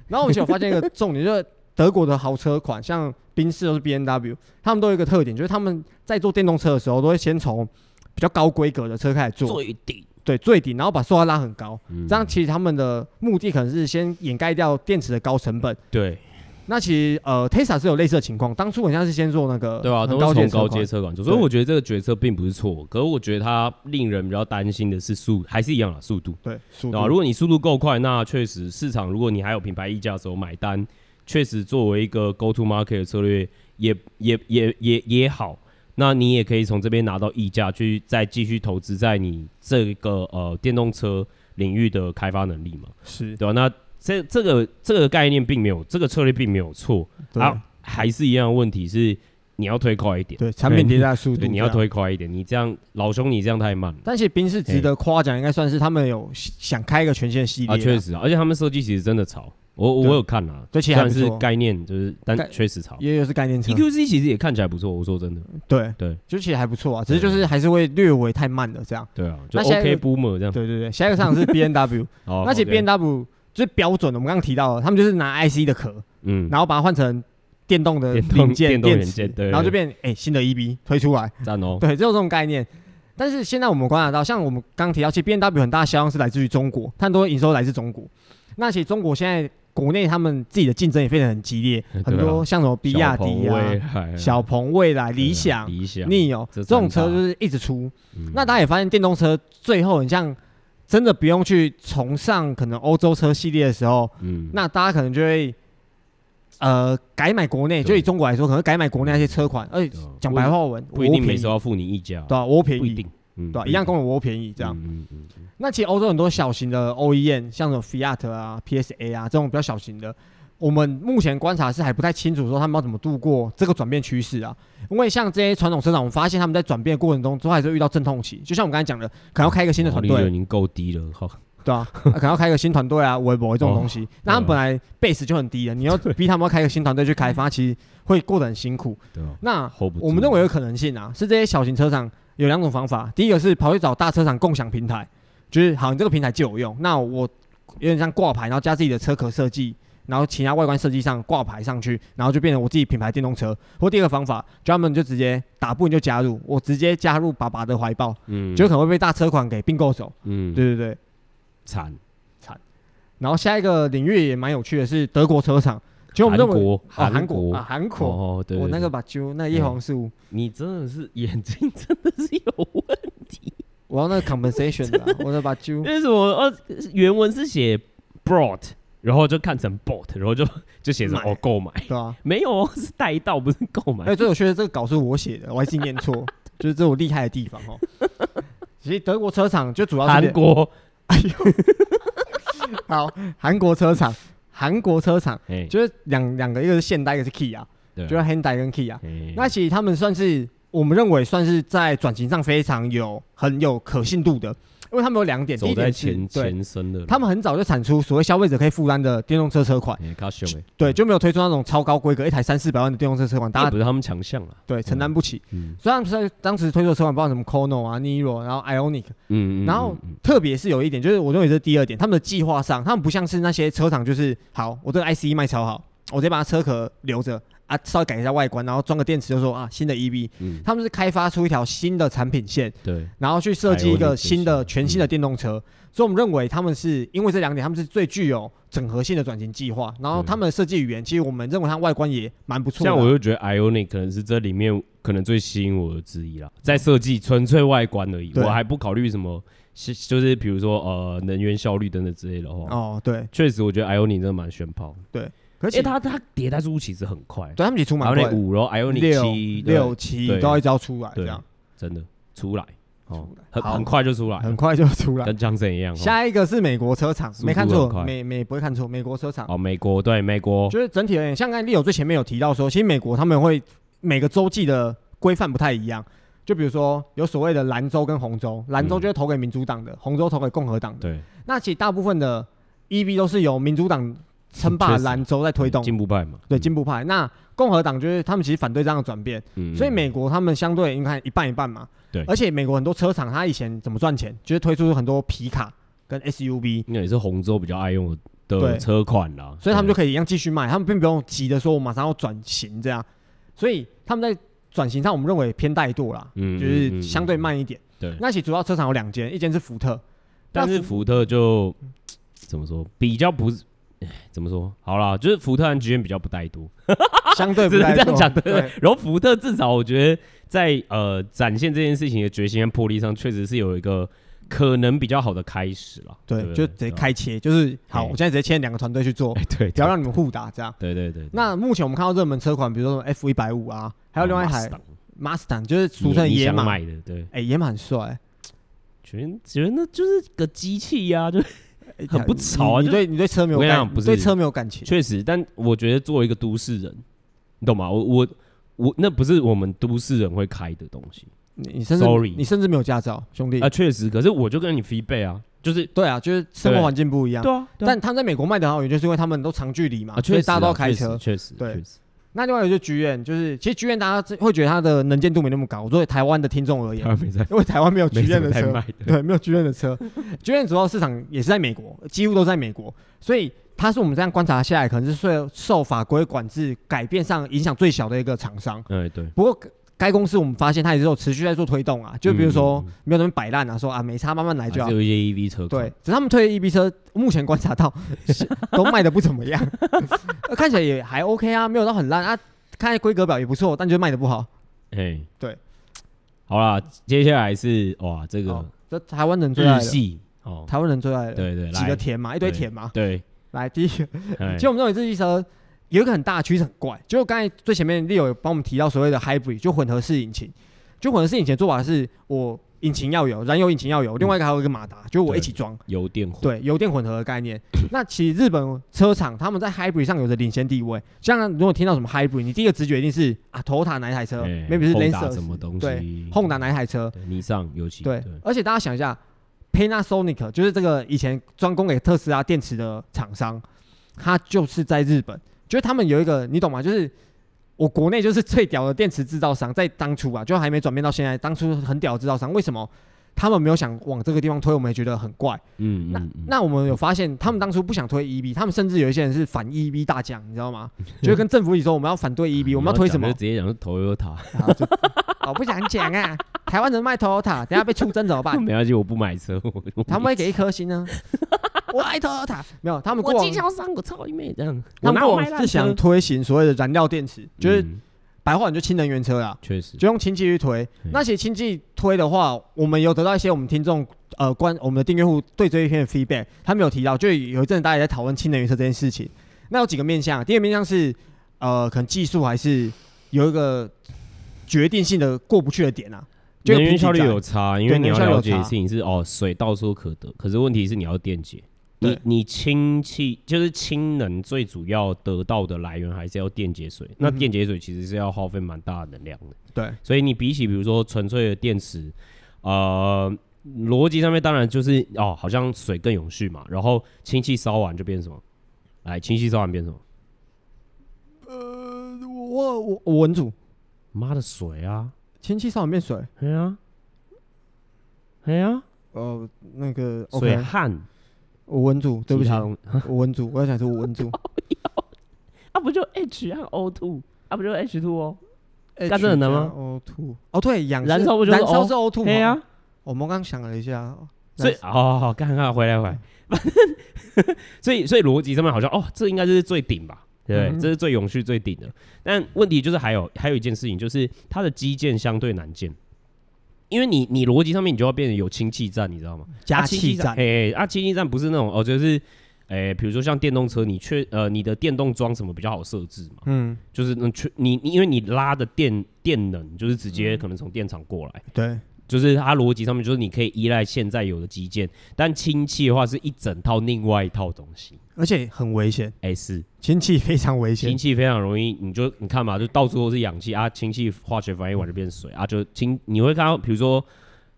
然后我就发现一个重点，就是德国的豪车款，像宾士或是 B N W，他们都有一个特点，就是他们在做电动车的时候，都会先从比较高规格的车开始做，
最顶，
对，最顶，然后把售价拉很高，嗯、这样其实他们的目的可能是先掩盖掉电池的高成本，
对。
那其实呃，Tesla 是有类似的情况，当初好像是先做那个
对啊，都是从高阶车款做，所以我觉得这个决策并不是错。可是我觉得它令人比较担心的是速，还是一样的速度。
对，速
度啊，如果你速度够快，那确实市场，如果你还有品牌溢价的时候买单，确实作为一个 go to market 的策略也也也也也好。那你也可以从这边拿到溢价，去再继续投资在你这个呃电动车领域的开发能力嘛？
是
对吧？那这这个这个概念并没有，这个策略并没有错，啊，还是一样的问题是，你要推快一点，
对，产品迭代速度，
对，你要推快一点。你这样，老兄，你这样太慢了。
但是冰是值得夸奖，应该算是他们有想开一个全新的系列
啊，确实，而且他们设计其实真的潮。我我有看啊，
对，虽然
是概念，就是但确实潮。
也有是概念车
，EQC 其实也看起来不错。我说真的，
对对，就其实还不错啊，只是就是还是会略微太慢了这样。
对啊，就 OK Boomer 这样。
对对对，下一个市场是 B N W，[laughs] 那其实 BMW 最标准的，我们刚刚提到了，他们就是拿 IC 的壳，嗯，然后把它换成电动的零件、电池，然后就变哎新的 EV 推出来，赞哦。对，只有这种概念。但是现在我们观察到，像我们刚刚提到，其实 B N W 很大销量是来自于中国，它很多营收来自中国。那其实中国现在。国内他们自己的竞争也非常很激烈，很多像什么比亚迪啊、小鹏、蔚来、理想、NIO 这种车就是一直出。那大家也发现，电动车最后很像真的不用去崇尚可能欧洲车系列的时候，嗯那大家可能就会呃改买国内。就以中国来说，可能改买国内那些车款，而且讲白话文，
不一定每次要付你溢价，
对吧？我便宜。嗯，对，一样跟我便宜这样。嗯嗯嗯。那其实欧洲很多小型的 OEM，像什么 Fiat 啊、PSA 啊这种比较小型的，我们目前观察是还不太清楚说他们要怎么度过这个转变趋势啊。因为像这些传统车厂，我们发现他们在转变的过程中，都还是会遇到阵痛期。就像我们刚才讲的，可能要开一个新的团队，
已经够低了，好。
对啊，可能要开一个新团队啊，微博这种东西。那他们本来 base 就很低了，你要 [laughs] 逼他们要开一个新团队去开发，其实会过得很辛苦。对。那我们认为有可能性啊，是这些小型车厂。有两种方法，第一个是跑去找大车厂共享平台，就是好，你这个平台就有用。那我有点像挂牌，然后加自己的车壳设计，然后其他外观设计上挂牌上去，然后就变成我自己品牌电动车。或第二个方法，专门就直接打不赢就加入，我直接加入爸爸的怀抱，嗯，就可能会被大车款给并购走，嗯，对对对，
惨
惨。然后下一个领域也蛮有趣的是德国车厂。就我们认为，韩国，韩国啊，韩国，哦，对，我那个把揪那叶黄素，
你真的是眼睛真的是有问题。
我要那个 compensation 的，我的把揪。[laughs]
为什么？呃，原文是写 brought，然后就看成 bought，然后就 [laughs] 就写成哦购买，对啊？没有哦，是带到，不是购买。
哎，最有趣的这个稿是我写的，我还是念错，[laughs] 就是这是我厉害的地方哦。其实德国车厂就主要是
韩国，哎呦，[laughs]
好，韩国车厂。韩国车厂就是两两个，一个是现代，一个是 Kia，就是 Hyundai 跟 Kia。那其实他们算是我们认为算是在转型上非常有很有可信度的。因为他们有两点，
走在前前身的，
他们很早就产出所谓消费者可以负担的电动车车款，对，就没有推出那种超高规格一台三四百万的电动车车款，大家
不是他们强项啊，
对，承担不起。虽然是当时推出的车款，包括什么 Kono 啊、Niro，然后 Ionic，嗯，然后特别是有一点，就是我认为这是第二点，他们的计划上，他们不像是那些车厂，就是好，我这个 ICE 卖超好，我直接把它车壳留着。啊，稍微改一下外观，然后装个电池，就说啊，新的 EV，嗯，他们是开发出一条新的产品线，对，然后去设计一个新的全新的电动车，所以我们认为他们是因为这两点，他们是最具有整合性的转型计划。然后他们的设计语言，其实我们认为它外观也蛮不错的。
像我就觉得 Ioniq 可能是这里面可能最吸引我的之一啦，在设计纯粹外观而已，我还不考虑什么，就是比如说呃能源效率等等之类的话。
哦，对，
确实我觉得 Ioniq 真的蛮炫炮，
对。
而且它它迭代速度其实很快，
对他们其实出蛮快
五，然后 Ioniq 七
六七都要一招出来，这样。
真的出来哦，很很快就出来，
很快就出来，
跟江森一样。
下一个是美国车厂，没看错，美美不会看错，美国车厂。
哦，美国对美国，
就是整体而言，像刚才 Leo 最前面有提到说，其实美国他们会每个州际的规范不太一样，就比如说有所谓的蓝州跟红州，蓝州就是投给民主党的，红州投给共和党的。对，那其实大部分的 EV 都是由民主党。称霸兰州在推动。
进步派嘛？
对，进步派。那共和党就是他们其实反对这样的转变，所以美国他们相对你看一半一半嘛。对，而且美国很多车厂，他以前怎么赚钱，就是推出很多皮卡跟 SUV，
那也是红州比较爱用的车款啦，
所以他们就可以一样继续卖，他们并不用急着说我马上要转型这样，所以他们在转型上，我们认为偏怠惰啦，就是相对慢一点。对，那其实主要车厂有两间，一间是福特，
但是福特就怎么说，比较不是。[laughs] 怎么说？好啦，就是福特和 GM 比较不怠惰，[laughs]
相对
这样讲对，对。然后福特至少我觉得在呃展现这件事情的决心和魄力上，确实是有一个可能比较好的开始了。
对，对就直接开切，就是好，我现在直接签两个团队去做，[laughs] 对，不要让你们互打这样。
对对对，对。
那目前我们看到热门车款，比如说 F 一百五啊，还有另外一台 Mustang，就是俗称野马
的，对。
哎，野马很帅，
觉得觉得那就是个机器呀，就。很不潮啊！
你对你对车没有感，不是对车没有感情。
确实，但我觉得作为一个都市人，你懂吗？我我我那不是我们都市人会开的东西。
你你甚至
Sorry
你甚至没有驾照，兄弟
啊，确实，可是我就跟你 feedback 啊，就是
对啊，就是生活环境不一样。
对啊，
但他们在美国卖的好，也就是因为他们都长距离嘛，
啊，
所以大家都要开车。
确实，
对
确实。
那另外一个就是剧院，就是其实剧院大家会觉得它的能见度没那么高。我作为台湾的听众而言，因为台湾没有剧院的车，[laughs] 对，没有剧院的车。剧院主要市场也是在美国，几乎都在美国，所以它是我们这样观察下来，可能是受受法规管制改变上影响最小的一个厂商。
哎对。
不过。该公司我们发现它也是有持续在做推动啊，就比如说没有那么摆烂啊，说啊没差慢慢来就好。
有一些 EV 车，
对，只是他们推的 EV 车，目前观察到 [laughs] 都卖的不怎么样，看起来也还 OK 啊，没有到很烂啊，看来规格表也不错，但就卖的不好。
哎，
对，
好啦，接下来是哇，这个
这台湾人最爱
的。
哦，台湾人最爱的，
对对，
几个田嘛，一堆田嘛，对，来第一个，其实我们认为日系车。有一个很大的趋势很怪，就刚才最前面 Leo 有帮我们提到所谓的 hybrid，就混合式引擎。就混合式引擎的做法是，我引擎要有燃油引擎要有，另外一个还有一个马达，就我一起装
油电混。
对，油电混合的概念。那其实日本车厂他们在 hybrid 上有着领先地位。像如果听到什么 hybrid，你第一个直觉一定是啊，Toyota 哪一台车？maybe 是 Lexus
什么东西？
对，Honda 哪一台车？
尼桑尤其
对。而且大家想一下，Panasonic 就是这个以前专供给特斯拉电池的厂商，它就是在日本。就是他们有一个，你懂吗？就是我国内就是最屌的电池制造商，在当初啊，就还没转变到现在。当初很屌的制造商，为什么他们没有想往这个地方推？我们也觉得很怪。嗯，那那我们有发现，他们当初不想推 EV，他们甚至有一些人是反 EV 大将，你知道吗？[laughs] 就跟政府里说，我们要反对 EV，[laughs] 我们要推什么？
就直接讲是 Toyota。
我 [laughs] 不想讲啊，台湾人卖 Toyota，等下被出征怎么办？
没关系，我不买车。
他们会给一颗星呢？我爱 Toyota，没有，他们过
往经销商，我操你妹这样。
他们过往是想推行所谓的燃料电池，就是白话，你就氢能源车啦。
确实，
就用氢气去推。那其实氢气推的话，我们有得到一些我们听众呃关我们的订阅户对这一篇的 feedback，他们有提到，就有一阵大家也在讨论氢能源车这件事情。那有几个面向，第一个面向是呃，可能技术还是有一个决定性的过不去的点啊。
能源效率有差，因为你要了解的事情是哦，水到处可得，可是问题是你要电解。你你氢气就是氢能最主要得到的来源还是要电解水，嗯、那电解水其实是要耗费蛮大的能量的。
对，
所以你比起比如说纯粹的电池，呃，逻辑上面当然就是哦，好像水更永续嘛。然后氢气烧完就变什么？来，氢气烧完变什么？
呃，我我我文组，
妈的水啊！
氢气烧完变水？
对啊，对啊，
呃，那个
水汗。
我文组，对不起，我 [laughs] 文组，我要想说我文组，[laughs]
啊不就 H 和 O two，啊不就 H two 哦，干这能吗
？O two，哦对，氧
燃烧不就
燃烧是 O2 吗？
对啊，
我们刚想了一下，
所以好好刚刚回来回来，[laughs] 所以所以逻辑上面好像哦，这应该就是最顶吧，对不对？这是最永续最顶的，但问题就是还有还有一件事情，就是它的基建相对难建。因为你你逻辑上面你就要变成有氢气站，你知道吗？
加气站，
哎，啊，氢气站不是那种哦，就是，哎，比如说像电动车，你确呃你的电动桩什么比较好设置嘛？嗯，就是能确你你因为你拉的电电能就是直接可能从电厂过来，
嗯、对。
就是它逻辑上面，就是你可以依赖现在有的基建，但氢气的话是一整套另外一套东西，
而且很危险。
哎、欸，是
氢气非常危险，
氢气非常容易，你就你看嘛，就到处都是氧气啊，氢气化学反应完就变水啊，就氢你会看到，比如说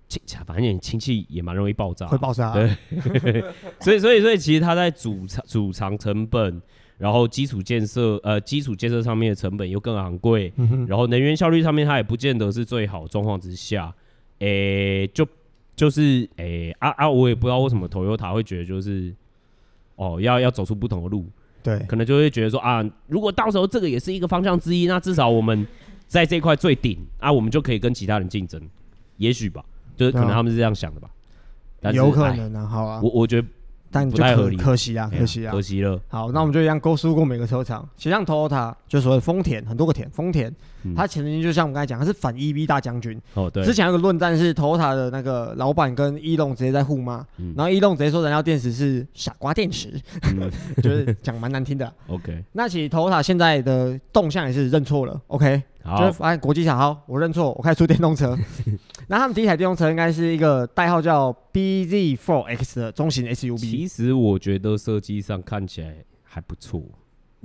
氢，反正氢气也蛮容易爆炸，
会爆炸。
对，[laughs] 所以所以所以其实它在主藏主藏成本，然后基础建设呃基础建设上面的成本又更昂贵，嗯、然后能源效率上面它也不见得是最好状况之下。诶、欸，就就是诶、欸，啊啊，我也不知道为什么 Toyota 会觉得就是，哦，要要走出不同的路，
对，
可能就会觉得说啊，如果到时候这个也是一个方向之一，那至少我们在这块最顶啊，我们就可以跟其他人竞争，也许吧，就是可能他们是这样想的吧，
啊、有可能啊，好啊，
我我觉得。
但不太合理，可惜啊，可惜啊，
可惜了。
好，那我们就一样勾输过每个车厂。其实像 Toyota，就所谓丰田，很多个田，丰田，它曾经就像我们刚才讲，它是反 EV 大将军。哦，对。之前有个论战是 Toyota 的那个老板跟 Elon 直接在互骂，然后 Elon 直接说燃料电池是傻瓜电池，[laughs] 就是讲蛮难听的。[laughs] OK。那其实 Toyota 现在的动向也是认错了。OK。好，就是发现国际小号，我认错，我开始出电动车。[laughs] 那他们第一台电动车应该是一个代号叫 BZ4X 的中型 SUV。
其实我觉得设计上看起来还不
错。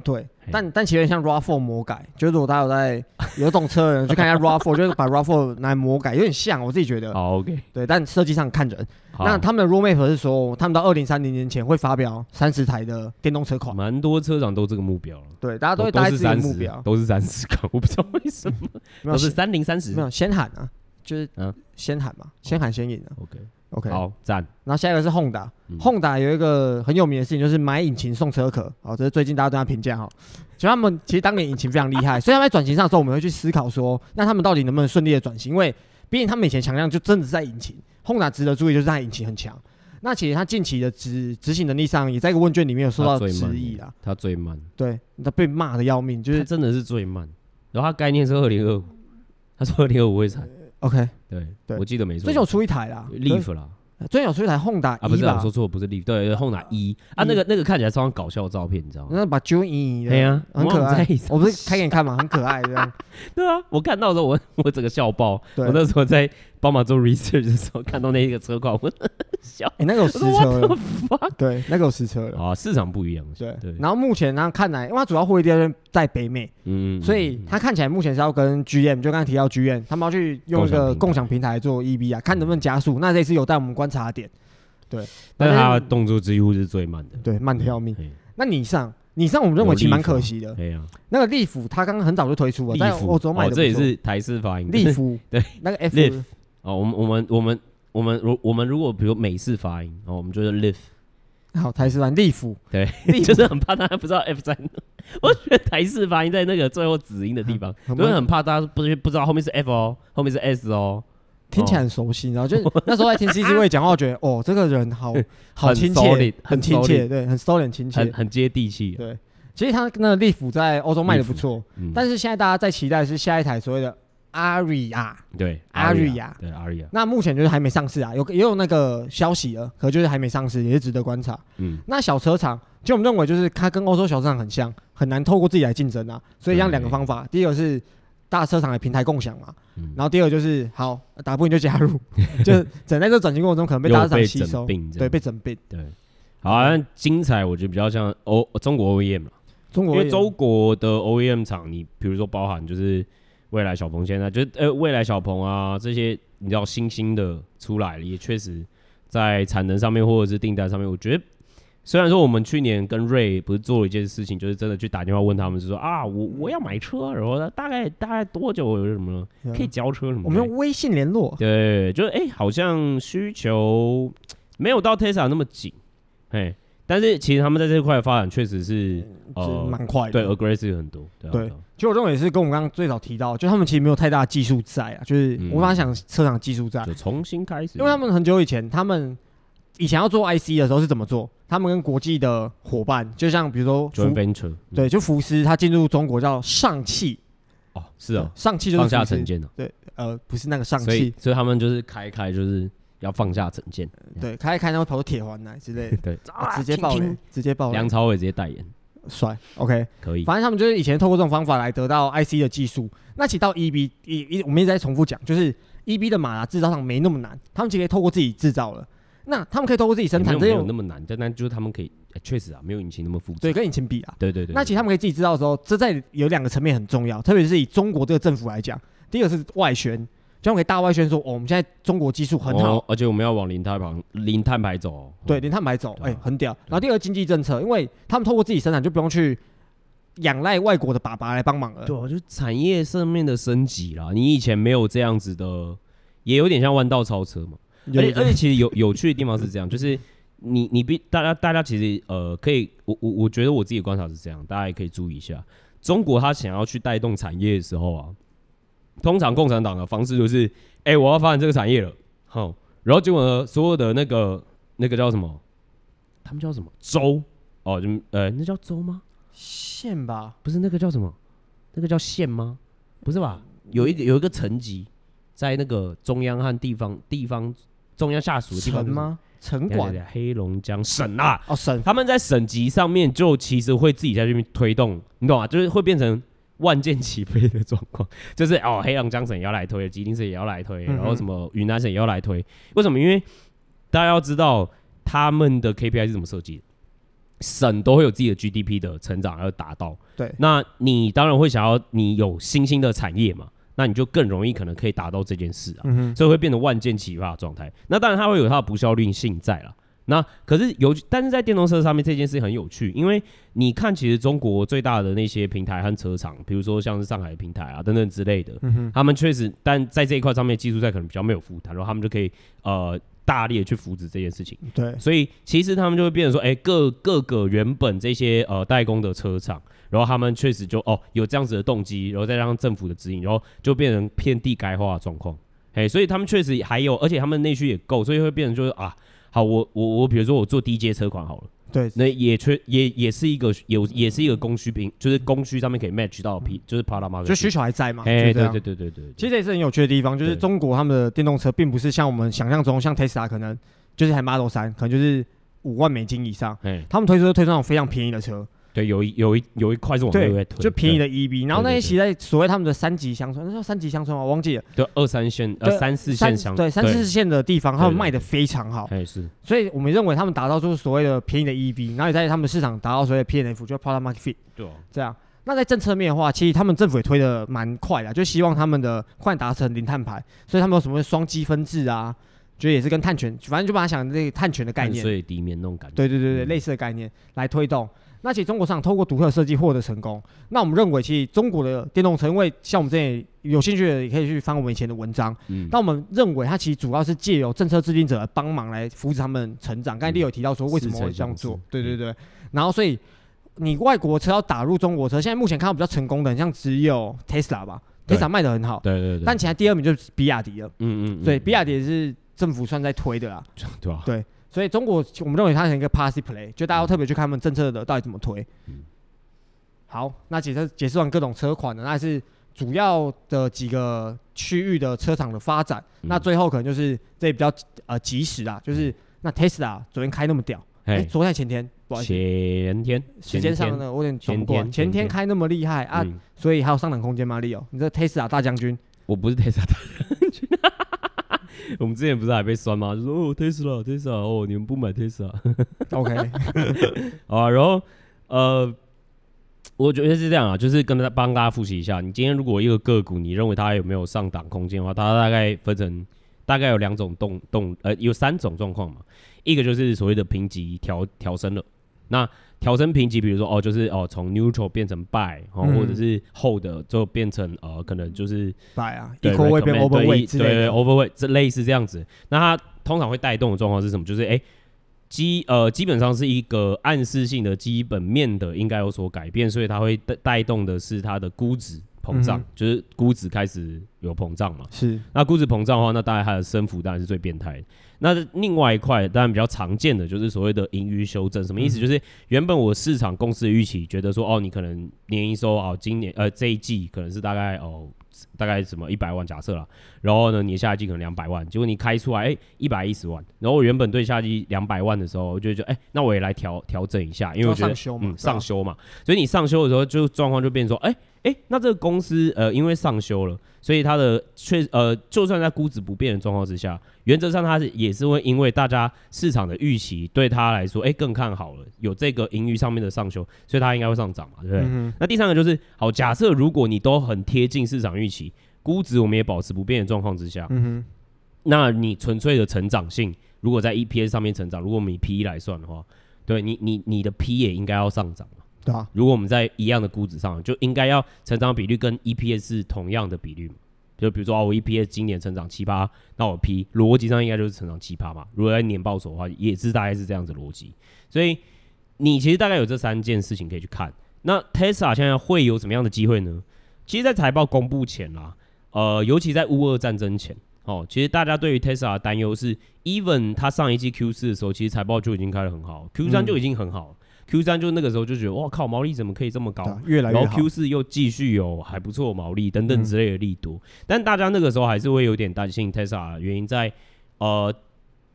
对，但但其实像 RAV4 魔改，就是如果大家有在有懂车的人去看一下 [laughs] RAV4，就是把 RAV4 拿来魔改，有点像，我自己觉得。
好，OK。
对，但设计上看人。那他们的 roadmap 是说，他们到二零三零年前会发表三十台的电动车款。
蛮多车厂都这个目标了。
对，大家都会带自己的目标，
都是三十个，我不知道为什么，都是三零三十。
没有先喊啊，就是嗯，先喊嘛，先喊先赢啊。
OK。
OK，
好赞。
然后下一个是 Honda，Honda 有一个很有名的事情，就是买引擎送车壳。好，这是最近大家对他评价哈。其实他们其实当年引擎非常厉害，[laughs] 所以他们在转型上的时候，我们会去思考说，那他们到底能不能顺利的转型？因为毕竟他们以前强项就真的是在引擎。Honda 值得注意就是他引擎很强。那其实他近期的执执行能力上，也在一个问卷里面有受到质疑啦。
他最慢。
对，他被骂的要命，就是
真的是最慢。然后他概念是二零二五，他说二零二五会产。
OK，
对，对我记得没错。
最近有出一台啦
，Leaf 啦。
最近有出一台 Honda
啊，不是我说错，不是 Leaf，对，Honda 一啊，那个那个看起来超像搞笑的照片，你知道吗？
那把 Joey
对呀，
很可爱。我不是开给你看嘛？很可爱这样。[laughs] 对啊，
我看到的时候我 [laughs] 我整个笑爆。我那时候在帮忙做 research 的时候，看到那一个车况，我 [laughs] 笑。哎，那个有实车。对，那个有实车了。啊，市场不一样。对对。然后目前呢，看来因为它主要获利地在北美，嗯，所以它看起来目前是要跟 GM，就刚才提到 GM，他们要去用一个共享平台做 EV 啊，看能不能加速。那这次有带我们观察点。对，但是它的动作几乎是最慢的，对，慢的要命。那你上，你上，我们认为其实蛮可惜的。对啊，那个利福，他刚刚很早就推出了，在欧洲买的。这也是台式发音。利福，[laughs] 对，那个 F。哦，我们我们我们我们如我们如果比如美式发音，哦，我们就是 lift。好，台式发音利福，对，[laughs] 就是很怕大家不知道 F 在哪。我觉得台式发音在那个最后子音的地方，因为很怕大家不是不知道后面是 F 哦，后面是 S 哦。听起来很熟悉，然后就那时候在听 C C [laughs] 位讲话，我觉得哦，这个人好好亲切，很亲切，对，很收敛亲切，很接地气。对，其实他那个利福在欧洲卖的不错，但是现在大家在期待的是下一台所谓的 Ariya，对，Ariya，对，Ariya。那目前就是还没上市啊，有也有那个消息了，可就是还没上市，也是值得观察。嗯，那小车厂，就我们认为就是它跟欧洲小车厂很像，很难透过自己来竞争啊，所以像两个方法，第一个是。大车厂的平台共享嘛，嗯、然后第二个就是好打不赢就加入，[laughs] 就整在这转型过程中可能被大车厂吸收，对，被整并，对。好、啊，那精彩我觉得比较像欧中国 OEM 嘛，中国因为中国的 OEM 厂，你比如说包含就是蔚来、小鹏现在，就是呃未来、小鹏啊这些，你知道新兴的出来了，也确实在产能上面或者是订单上面，我觉得。虽然说我们去年跟瑞不是做了一件事情，就是真的去打电话问他们，是说啊，我我要买车，然后大概大概多久有什么可以交车什么？我们用微信联络。对，就是哎、欸，好像需求没有到 Tesla 那么紧，哎，但是其实他们在这块的发展确实是呃蛮快的，对，aggressive 很多。对，其实我认为也是跟我们刚刚最早提到，就他们其实没有太大技术在啊，就是无法想车厂技术在，就重新开始，因为他们很久以前他们。以前要做 IC 的时候是怎么做？他们跟国际的伙伴，就像比如说福，对，就福斯，他进入中国叫上汽，哦，是哦，上汽就是放下成见了，对，呃，不是那个上汽，所以他们就是开开就是要放下成见，对，开一开那会跑出铁环来之类的，[laughs] 对，直接爆雷，直接爆雷，梁朝伟直接代言，帅，OK，可以，反正他们就是以前透过这种方法来得到 IC 的技术，那其实到 EB 一一，我们一直在重复讲，就是 EB 的马达制造上没那么难，他们其实可以透过自己制造了。那他们可以透过自己生产，没有那么难，但但就是他们可以，确实啊，没有引擎那么复杂。对，跟引擎比啊，对对对。那其实他们可以自己制造的时候，这在有两个层面很重要，特别是以中国这个政府来讲，第一个是外宣，就可以大外宣说，哦，我们现在中国技术很好，而且我们要往零碳排零碳排走。对，零碳排走，哎，很屌。然后第二个经济政策，因为他们透过自己生产，就不用去仰赖外国的爸爸来帮忙了。对，就产业上面的升级啦。你以前没有这样子的，也有点像弯道超车嘛。而且而且，其实有有趣的地方是这样，就是 [laughs] 你你必大家大家其实呃可以，我我我觉得我自己的观察是这样，大家也可以注意一下，中国他想要去带动产业的时候啊，通常共产党的方式就是，哎、欸，我要发展这个产业了，好，然后结果呢，所有的那个那个叫什么，他们叫什么州哦，就呃那叫州吗？县吧？不是那个叫什么？那个叫县吗？不是吧？有一个有一个层级在那个中央和地方地方。中央下属的地方吗？城管、黑龙江省啊，哦省，他们在省级上面就其实会自己在这边推动，你懂吗？就是会变成万箭齐飞的状况，[laughs] 就是哦，黑龙江省也要来推，吉林省也要来推，然后什么云南省也要来推。为什么？因为大家要知道他们的 KPI 是怎么设计的，省都会有自己的 GDP 的成长要达到。
对，
那你当然会想要你有新兴的产业嘛，那你就更容易可能可以达到这件事啊，
嗯，
所以会变得万箭齐发的状态。那当然它会有它的不效率性在了。那可是有，但是在电动车上面这件事很有趣，因为你看，其实中国最大的那些平台和车厂，比如说像是上海的平台啊等等之类的，
嗯，
他们确实，但在这一块上面技术在可能比较没有负担，然后他们就可以呃大力的去扶持这件事情。
对，
所以其实他们就会变成说，哎、欸，各各个原本这些呃代工的车厂，然后他们确实就哦有这样子的动机，然后再让政府的指引，然后就变成遍地开花的状况。哎，所以他们确实还有，而且他们内需也够，所以会变成就是啊。好，我我我，比如说我做低阶车款好了，
对，
那也缺也也是一个有也是一个供需平，就是供需上面可以 match 到的 P，就是 product market，
就需求还在嘛，
哎，对对对对对，对，
其实这也是很有趣的地方，就是中国他们的电动车并不是像我们想象中，像 Tesla 可能就是台 Model 三可能就是五万美金以上，他们推出推出那种非常便宜的车。
对，有一有一有一块是我们在推，
就便宜的 EV，然后那些骑在所谓他们的三级乡村，那叫三级乡村吗？我忘记了。
对，二三线呃三四线乡，
对三四线的地方，他们卖的非常好。
哎是，
所以我们认为他们打造出所谓的便宜的 EV，然后也在他们市场达到所谓的 PNF，就 Product Market Fit。
对，
这样。那在政策面的话，其实他们政府也推的蛮快的，就希望他们的快达成零碳排，所以他们有什么双积分制啊，就也是跟碳权，反正就把它想这个碳权的概念，
所以地面那种感觉。
对对对对，类似的概念来推动。那其实中国上透过独特设计获得成功。那我们认为，其实中国的电动车，因为像我们这里有兴趣的，也可以去翻我们以前的文章。嗯。那我们认为，它其实主要是借由政策制定者帮忙来扶持他们成长。刚才你有提到说，为什么会这样做？对对对。然后，所以你外国车要打入中国车，现在目前看到比较成功的，像只有 Tesla 吧，Tesla 卖的很好。
对对对。
但其他第二名就是比亚迪了。
嗯嗯。
对，比亚迪也是政府算在推的啦。[laughs]
对吧？
对。所以中国，我们认为它是一个 party play，就大家要特别去看他们政策的到底怎么推。嗯、好，那解释解释完各种车款的，那是主要的几个区域的车厂的发展。嗯、那最后可能就是这比较呃及时啊，就是那 Tesla 昨天开那么屌，哎、欸，昨天前天，不好意思，
前天，
时间上呢我有点转不过来，前天，开那么厉害啊，嗯、所以还有上涨空间吗？Leo，你这 Tesla 大将军，
我不是 Tesla 大将军。我们之前不是还被酸吗？就说哦，Tesla Tesla 哦，你们不买 Tesla，OK，[laughs] 啊，然后呃，我觉得是这样啊，就是跟他帮大家复习一下，你今天如果一个个股，你认为它有没有上档空间的话，它大概分成大概有两种动动，呃，有三种状况嘛，一个就是所谓的评级调调升了，那。调升评级，比如说哦，就是哦，从 neutral 变成 buy，哦，嗯、或者是 hold 就变成呃，可能就是
buy 啊，equal weight 变 overweight
对，对 overweight 这类似这样子。那它通常会带动的状况是什么？就是哎，基呃基本上是一个暗示性的基本面的应该有所改变，所以它会带带动的是它的估值膨胀，嗯、就是估值开始有膨胀嘛。
是。那
估值膨胀的话，那大概它的升幅当然是最变态的。那另外一块当然比较常见的就是所谓的盈余修正，什么意思？就是原本我市场公司的预期觉得说，哦，你可能年营收哦，今年呃这一季可能是大概哦大概什么一百万假设啦，然后呢，你下一季可能两百万，结果你开出来哎一百一十万，然后我原本对下季两百万的时候，我就觉得哎，那我也来调调整一下，因为我觉得嗯上修嘛，所以你上修的时候就状况就变成说，哎哎，那这个公司呃因为上修了。所以它的确呃，就算在估值不变的状况之下，原则上它是也是会因为大家市场的预期对它来说，哎、欸、更看好了，有这个盈余上面的上修，所以它应该会上涨嘛，对不对？嗯、那第三个就是，好，假设如果你都很贴近市场预期，估值我们也保持不变的状况之下，嗯、哼那你纯粹的成长性，如果在 EPS 上面成长，如果我们以 PE 来算的话，对你你你的 P 也应该要上涨
嘛。对啊，
如果我们在一样的估值上，就应该要成长比率跟 EPS 是同样的比率嘛。就比如说啊，我 EPS 今年成长七八，那我 P 逻辑上应该就是成长七八嘛。如果在年报酬的话，也是大概是这样子逻辑。所以你其实大概有这三件事情可以去看。那 Tesla 现在会有什么样的机会呢？其实，在财报公布前啦，呃，尤其在乌俄战争前，哦，其实大家对于 Tesla 的担忧是，even 它上一季 Q 四的时候，其实财报就已经开得很好，Q 三就已经很好。嗯 Q 三就那个时候就觉得哇靠，毛利怎么可以这么高？
越来越好。
然后 Q 四又继续有还不错毛利等等之类的利多，嗯、但大家那个时候还是会有点担心 Tesla，原因在呃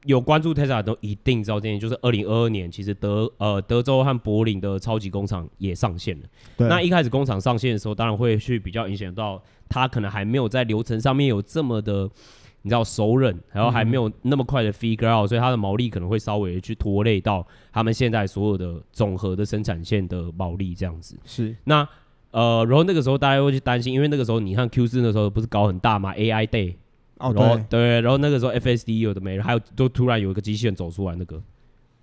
有关注 Tesla 都一定知道这件事，就是二零二二年其实德呃德州和柏林的超级工厂也上线了。对那一开始工厂上线的时候，当然会去比较影响到它可能还没有在流程上面有这么的你知道熟人，然后还没有那么快的 figure out，、嗯、所以它的毛利可能会稍微去拖累到他们现在所有的总和的生产线的毛利这样子。
是
那呃，然后那个时候大家会去担心，因为那个时候你看 Q 四那时候不是搞很大嘛，AI Day，
哦
然后对，对，然后那个时候 FSD 有的没，还有都突然有一个机器人走出来那个。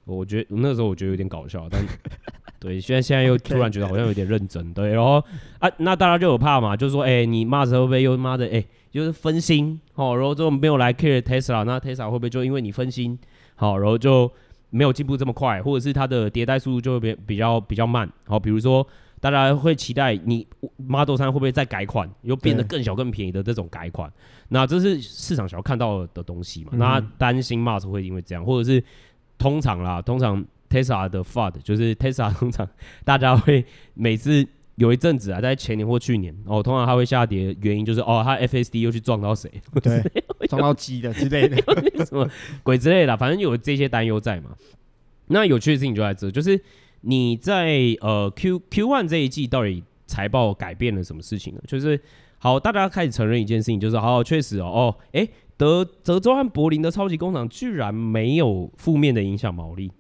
我觉得那个时候我觉得有点搞笑，但 [laughs] 对，现在现在又突然觉得好像有点认真，对，然后啊，那大家就有怕嘛，就是说，哎、欸，你 Musk 会不会又妈的，哎、欸，就是分心哦，然后就没有来 care Tesla，那 Tesla 会不会就因为你分心，好，然后就没有进步这么快，或者是它的迭代速度就会比比较比较慢，好，比如说大家会期待你 Model 三会不会再改款，又变得更小更便宜的这种改款，那这是市场想要看到的东西嘛，嗯、那担心 Musk 会因为这样，或者是。通常啦，通常 Tesla 的 FUD 就是 Tesla [laughs] 通常大家会每次有一阵子啊，在前年或去年哦，通常它会下跌，原因就是哦，它 FSD 又去撞到谁，
对，[laughs] 撞到鸡的之类的，[laughs]
什么鬼之类的，反正有这些担忧在嘛。那有趣的事情就在这，就是你在呃 Q Q one 这一季到底财报改变了什么事情呢？就是好，大家开始承认一件事情，就是好，确实哦，哦，哎、欸。德德州和柏林的超级工厂居然没有负面的影响毛利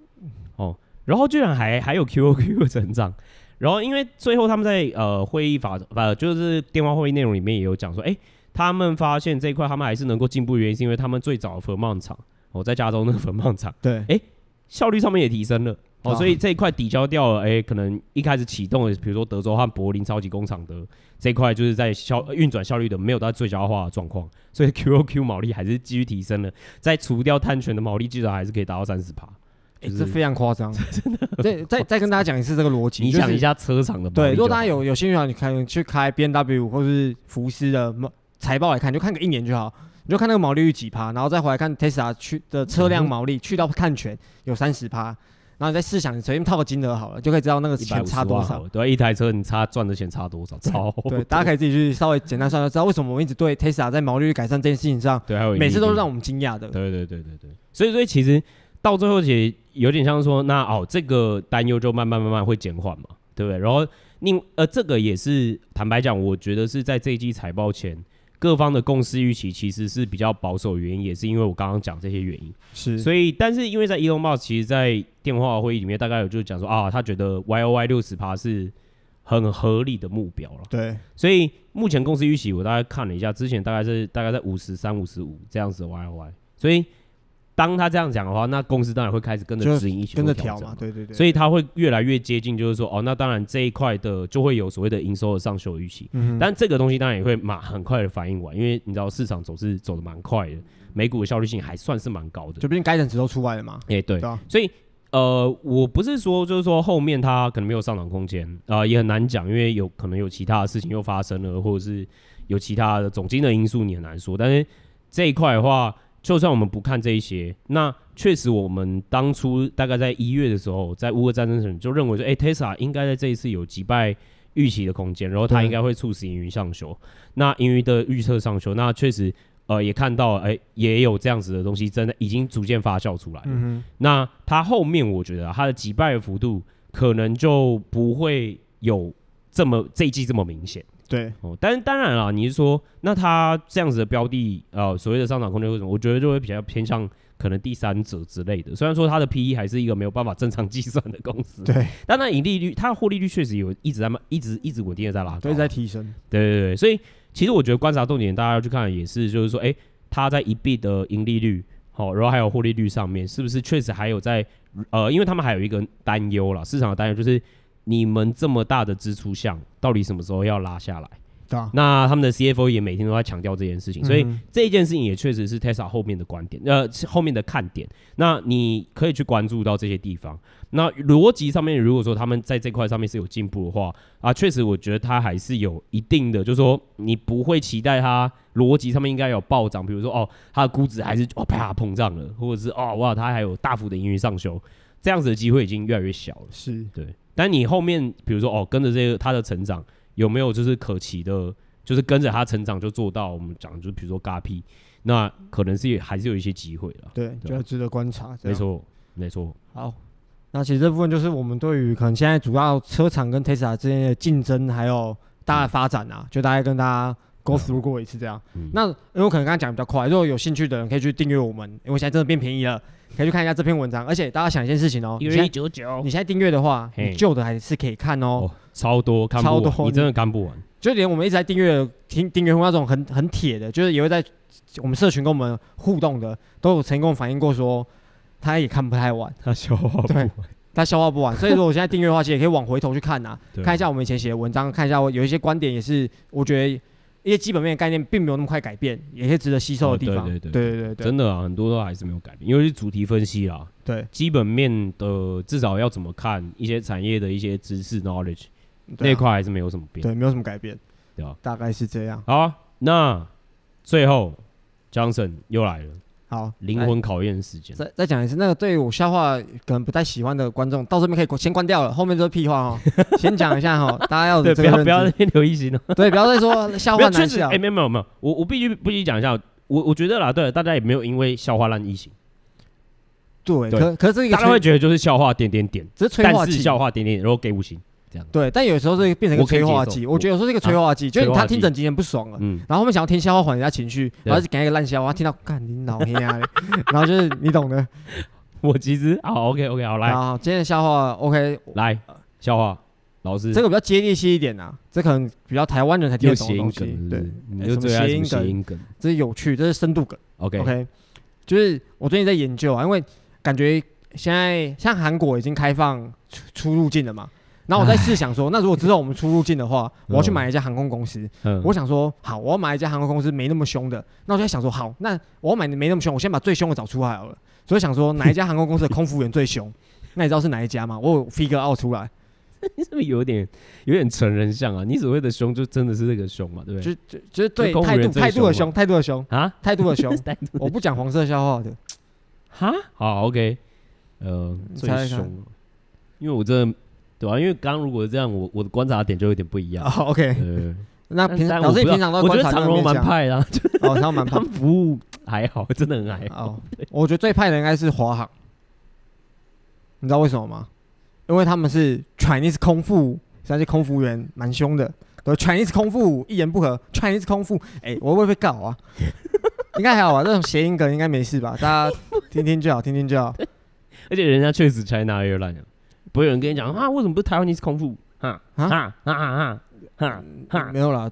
哦，然后居然还还有 QOQ 的成长，然后因为最后他们在呃会议法呃就是电话会议内容里面也有讲说，哎，他们发现这一块他们还是能够进步，原因是因为他们最早的粉棒厂哦在加州那个粉棒厂
对，
哎效率上面也提升了。哦，所以这一块抵消掉了，哎、欸，可能一开始启动的，比如说德州和柏林超级工厂的这一块，就是在效运转效率的没有到最佳化的状况，所以 QOQ 毛利还是继续提升了，在除掉碳权的毛利，至少还是可以达到三十趴，
哎、欸，这非常夸张，[laughs] 真的。再再再跟大家讲一次这个逻辑，
你想一下车厂的
对，如果大家有有兴趣的话，你可以去开 B N W 或是福斯的财报来看，就看个一年就好，你就看那个毛利率几趴，然后再回来看 Tesla 去的车辆毛利、嗯、去到碳权有三十趴。然后你再试想，你随便套个金额好了，就可以知道那个钱差多少。
对，一台车你差赚的钱差多少？超
对，对，大家可以自己去稍微简单算算，知道为什么我们一直对 Tesla 在毛利率改善这件事情上，对，还有每次都是让我们惊讶的。
对对对对对。所以所以其实到最后也有点像说，那哦，这个担忧就慢慢慢慢会减缓嘛，对不对？然后另呃，这个也是坦白讲，我觉得是在这一季财报前。各方的共识预期其实是比较保守，原因也是因为我刚刚讲这些原因。
是，
所以但是因为在 Elon Musk 其实，在电话会议里面大概有就讲说啊，他觉得 Y O Y 六十趴是很合理的目标了。
对，
所以目前公司预期我大概看了一下，之前大概是大概在五十三、五十五这样子的 Y O Y，所以。当他这样讲的话，那公司当然会开始跟着指引一起跟着调嘛，
对对对，
所以他会越来越接近，就是说，哦，那当然这一块的就会有所谓的营收的上修预期，嗯，但这个东西当然也会马很快的反应完，因为你知道市场走势走得蛮快的，美股的效率性还算是蛮高的，
就毕竟该等值都出来了嘛，
哎、欸、对，对啊，所以呃，我不是说就是说后面它可能没有上涨空间啊、呃，也很难讲，因为有可能有其他的事情又发生了，或者是有其他的总经的因素，你很难说，但是这一块的话。就算我们不看这一些，那确实我们当初大概在一月的时候，在乌俄战争时就认为说，哎、欸，Tesla 应该在这一次有击败预期的空间，然后它应该会促使盈余上修。那盈余的预测上修，那确实呃也看到，哎、欸，也有这样子的东西，真的已经逐渐发酵出来了。嗯、那它后面我觉得、啊、它的击败的幅度可能就不会有这么这一季这么明显。
对
哦，但是当然了，你是说那它这样子的标的，呃，所谓的上涨空间为什么？我觉得就会比较偏向可能第三者之类的。虽然说它的 PE 还是一个没有办法正常计算的公司，
对，
但那盈利率，它的获利率确实有一直在慢，一直一直稳定的在拉高，
对，在提升。
对对对，所以其实我觉得观察重点，大家要去看也是，就是说，哎、欸，它在一币的盈利率，好，然后还有获利率上面，是不是确实还有在呃，因为他们还有一个担忧啦，市场的担忧就是你们这么大的支出项，到底什么时候要拉下来？那他们的 CFO 也每天都在强调这件事情，所以这一件事情也确实是 Tesla 后面的观点，呃，后面的看点。那你可以去关注到这些地方。那逻辑上面，如果说他们在这块上面是有进步的话，啊，确实我觉得它还是有一定的，就是说你不会期待它逻辑上面应该有暴涨，比如说哦，它的估值还是哦啪膨胀了，或者是哦哇，它还有大幅的盈余上修，这样子的机会已经越来越小了。
是
对，但你后面比如说哦，跟着这个他的成长。有没有就是可期的，就是跟着他成长就做到我们讲，就比如说 GAP，那可能是还是有一些机会的。
对，就要值得观察。
没错，没错。
好，那其实这部分就是我们对于可能现在主要车厂跟 Tesla 之间的竞争，还有大的发展啊，就大概跟大家 go through 过一次这样。那因为我可能刚刚讲比较快，如果有兴趣的人可以去订阅我们，因为现在真的变便宜了，可以去看一下这篇文章。而且大家想一件事情哦，
一九九，
你现在订阅的话，你旧的还是可以看哦，
超多，看不完，你真的看不完。
就连我们一直在订阅听订阅户那种很很铁的，就是也会在我们社群跟我们互动的，都有成功反映过说，他也看不太完，
他消化不完。
他消化不完，所以说我现在订阅的话，其实也可以往回头去看呐、[laughs] 啊，看一下我们以前写的文章，看一下我有一些观点也是，我觉得一些基本面的概念并没有那么快改变，也是值得吸收的地方。对对对对对对，
真的啊，很多都还是没有改变，因为是主题分析啦。
对，
基本面的至少要怎么看一些产业的一些知识 knowledge 那块还是没有什么变，
对，没有什么改变，
对吧？
大概是这样。
好，那最后 Johnson 又来了。
好，
灵魂考验时间。
再再讲一次，那个对我笑话可能不太喜欢的观众，到这边可以先关掉了，后面都是屁话哦。[laughs] 先讲一下哈，大家要
对不要不要那边留一心哦。[laughs]
对，不要再说笑话难笑。
哎，没有没有没有，我我必须必须讲一下，我我觉得啦，对，大家也没有因为笑话烂异形。
对，可可是
大家会觉得就是笑话点点点，
只是催化剂，
笑话点点点，然后给五星。
对，但有时候是变成一个催化剂。我觉得有时候是一个催化剂，就是他听整集很不爽了，然后后面想要听笑话缓一下情绪，然后就讲一个烂笑话，听到干你老黑啊，[laughs] 然后就是你懂的。
我其实好 OK OK 好来，
好今天的笑话 OK
来笑话老师，
这个比较接地气一点呐，这可能比较台湾人才听得懂的东西。对，
你就最爱谐音梗，
这是有趣，这是深度梗。
OK
OK，就是我最近在研究啊，因为感觉现在像韩国已经开放出出入境了嘛。然后我在试想说，那如果知道我们出入境的话，我要去买一家航空公司。我想说，好，我要买一家航空公司没那么凶的。那我就在想说，好，那我要买没那么凶，我先把最凶的找出来好了。所以想说，[laughs] 哪一家航空公司的空服员最凶？那你知道是哪一家吗？我有 figure out 出来。
你 [laughs] 是不是有点有点成人像啊？你所谓的凶，就真的是那个凶嘛？对不对？
就就就是对态度态度的凶，态度的凶
啊，[laughs]
态度的凶。我不讲黄色笑话的。
哈，好，OK。呃，最凶，因为我真的。对啊，因为刚刚如果是这样，我我的观察点就有点不一样。
哦，OK。[laughs] 那平常老师平常都观察长荣蛮派的，[laughs] 哦，他们蛮派，他们服务还好，真的很还好。我觉得最派的应该是华航，你知道为什么吗？因为他们是 Chinese 空服，那些空服员蛮凶的，对 Chinese 空腹一言不合，Chinese 空腹，哎，我会不会被告啊？[laughs] 应该还好吧，这种谐音梗应该没事吧？大家听听就好，听听就好。
而且人家确实 China Airline。不会有人跟你讲啊？为什么不是台湾？你是空腹？哈啊啊啊啊啊！
没有啦，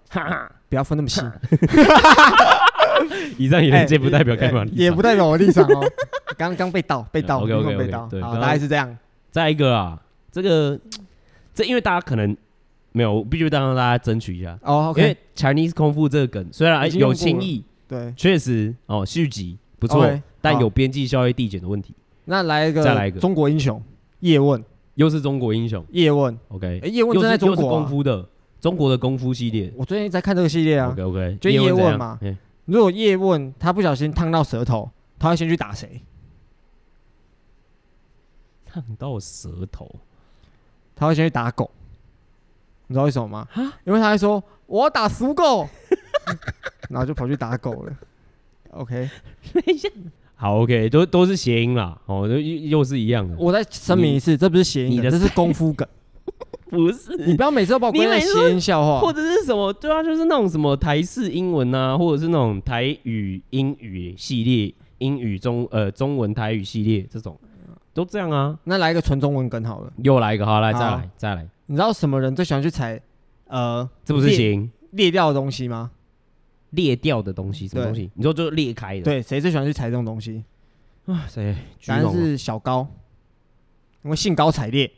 不要分那么细。[laughs]
以上言论皆不代表开放立场，
也不代表我立场哦。[laughs] 刚刚被盗，被盗，被被盗。好，大概是这样。
再一个啊，这个这因为大家可能没有，必须让大家争取一下
哦。
因为 Chinese 空腹这个梗虽然有新意，
对，
确实哦续集不错，但有边际效益递减的问题。
那来一个，再来一个中国英雄叶问。
又是中国英雄。
叶问
，OK，
叶问正在中国
功夫的中国的功夫系列，
我最近在看这个系列啊
，OK OK，
就叶问嘛。如果叶问他不小心烫到舌头，他会先去打谁？
烫到舌头，
他会先去打狗。你知道为什么吗？因为他会说我要打死狗，[laughs] 然后就跑去打狗了。OK。[laughs]
好，OK，都都是谐音啦，哦，又又是一样的。
我再声明一次，这不是谐音，这是功夫梗，[laughs]
不是。
你不要每次都把我归在谐音笑话，
或者是什么？对啊，就是那种什么台式英文啊，或者是那种台语英语系列，英语中呃中文台语系列这种，都这样啊。
那来一个纯中文梗好了，
又来一个，好来再来再来。
你知道什么人最喜欢去踩呃，
这不是谐音
裂掉的东西吗？
裂掉的东西，什么东西？你说就裂开的。对，
谁最喜欢去踩这种东西？
啊，谁？
答案是小高，因为兴高采烈。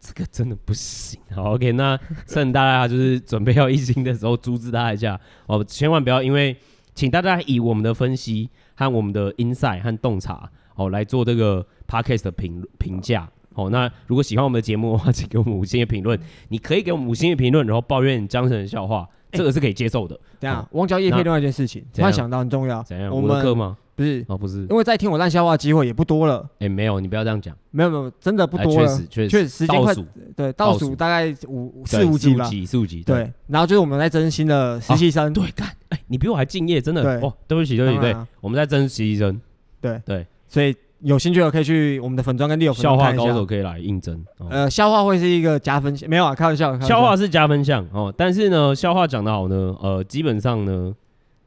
这个真的不行。好，OK，那趁大家就是准备要一星的时候，阻止他一下哦，千万不要因为，请大家以我们的分析和我们的 insight 和洞察哦来做这个 podcast 的评评价。哦，那如果喜欢我们的节目的话，[laughs] 请给我们五星的评论。你可以给我们五星的评论，然后抱怨江神的笑话。这个是可以接受的。
等下，忘交业配另外一件事情，突然想到很重要。
怎样？我们的课吗？
不是
哦，不是，
因为在听我烂笑话的机会也不多了。
哎，没有，你不要这样讲。
没有没有，真的不多了。确实确实，时间快。对，倒数大概五四五集了。
四五集。
对，然后就是我们在征新的实习生。
对，干，哎，你比我还敬业，真的。哦，对不起，对不起，对，我们在征实习生。
对
对，
所以有兴趣的可以去我们的粉砖跟 Leo
笑话高手可以来应征。
哦、呃，笑话会是一个加分项，没有啊，开玩笑。
笑话是加分项哦，但是呢，笑话讲得好呢，呃，基本上呢，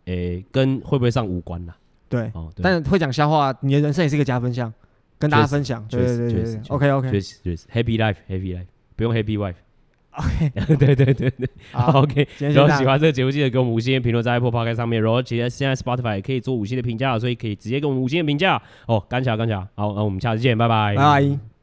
诶、欸，跟会不会上无关啦。
对，哦，对但是会讲笑话，你的人生也是一个加分项，跟大家分享。确实，确实，OK OK，
确实确实，Happy Life，Happy Life，不用 Happy Wife。
OK，[laughs]
对对对对，好 OK。如果喜欢这个节目，记得给我们五星的评论在 Apple Podcast 上面。然后其实现在 Spotify 也可以做五星的评价，所以可以直接给我们五星的评价。哦，干巧干巧，好，那我们下次见，拜拜，
拜拜。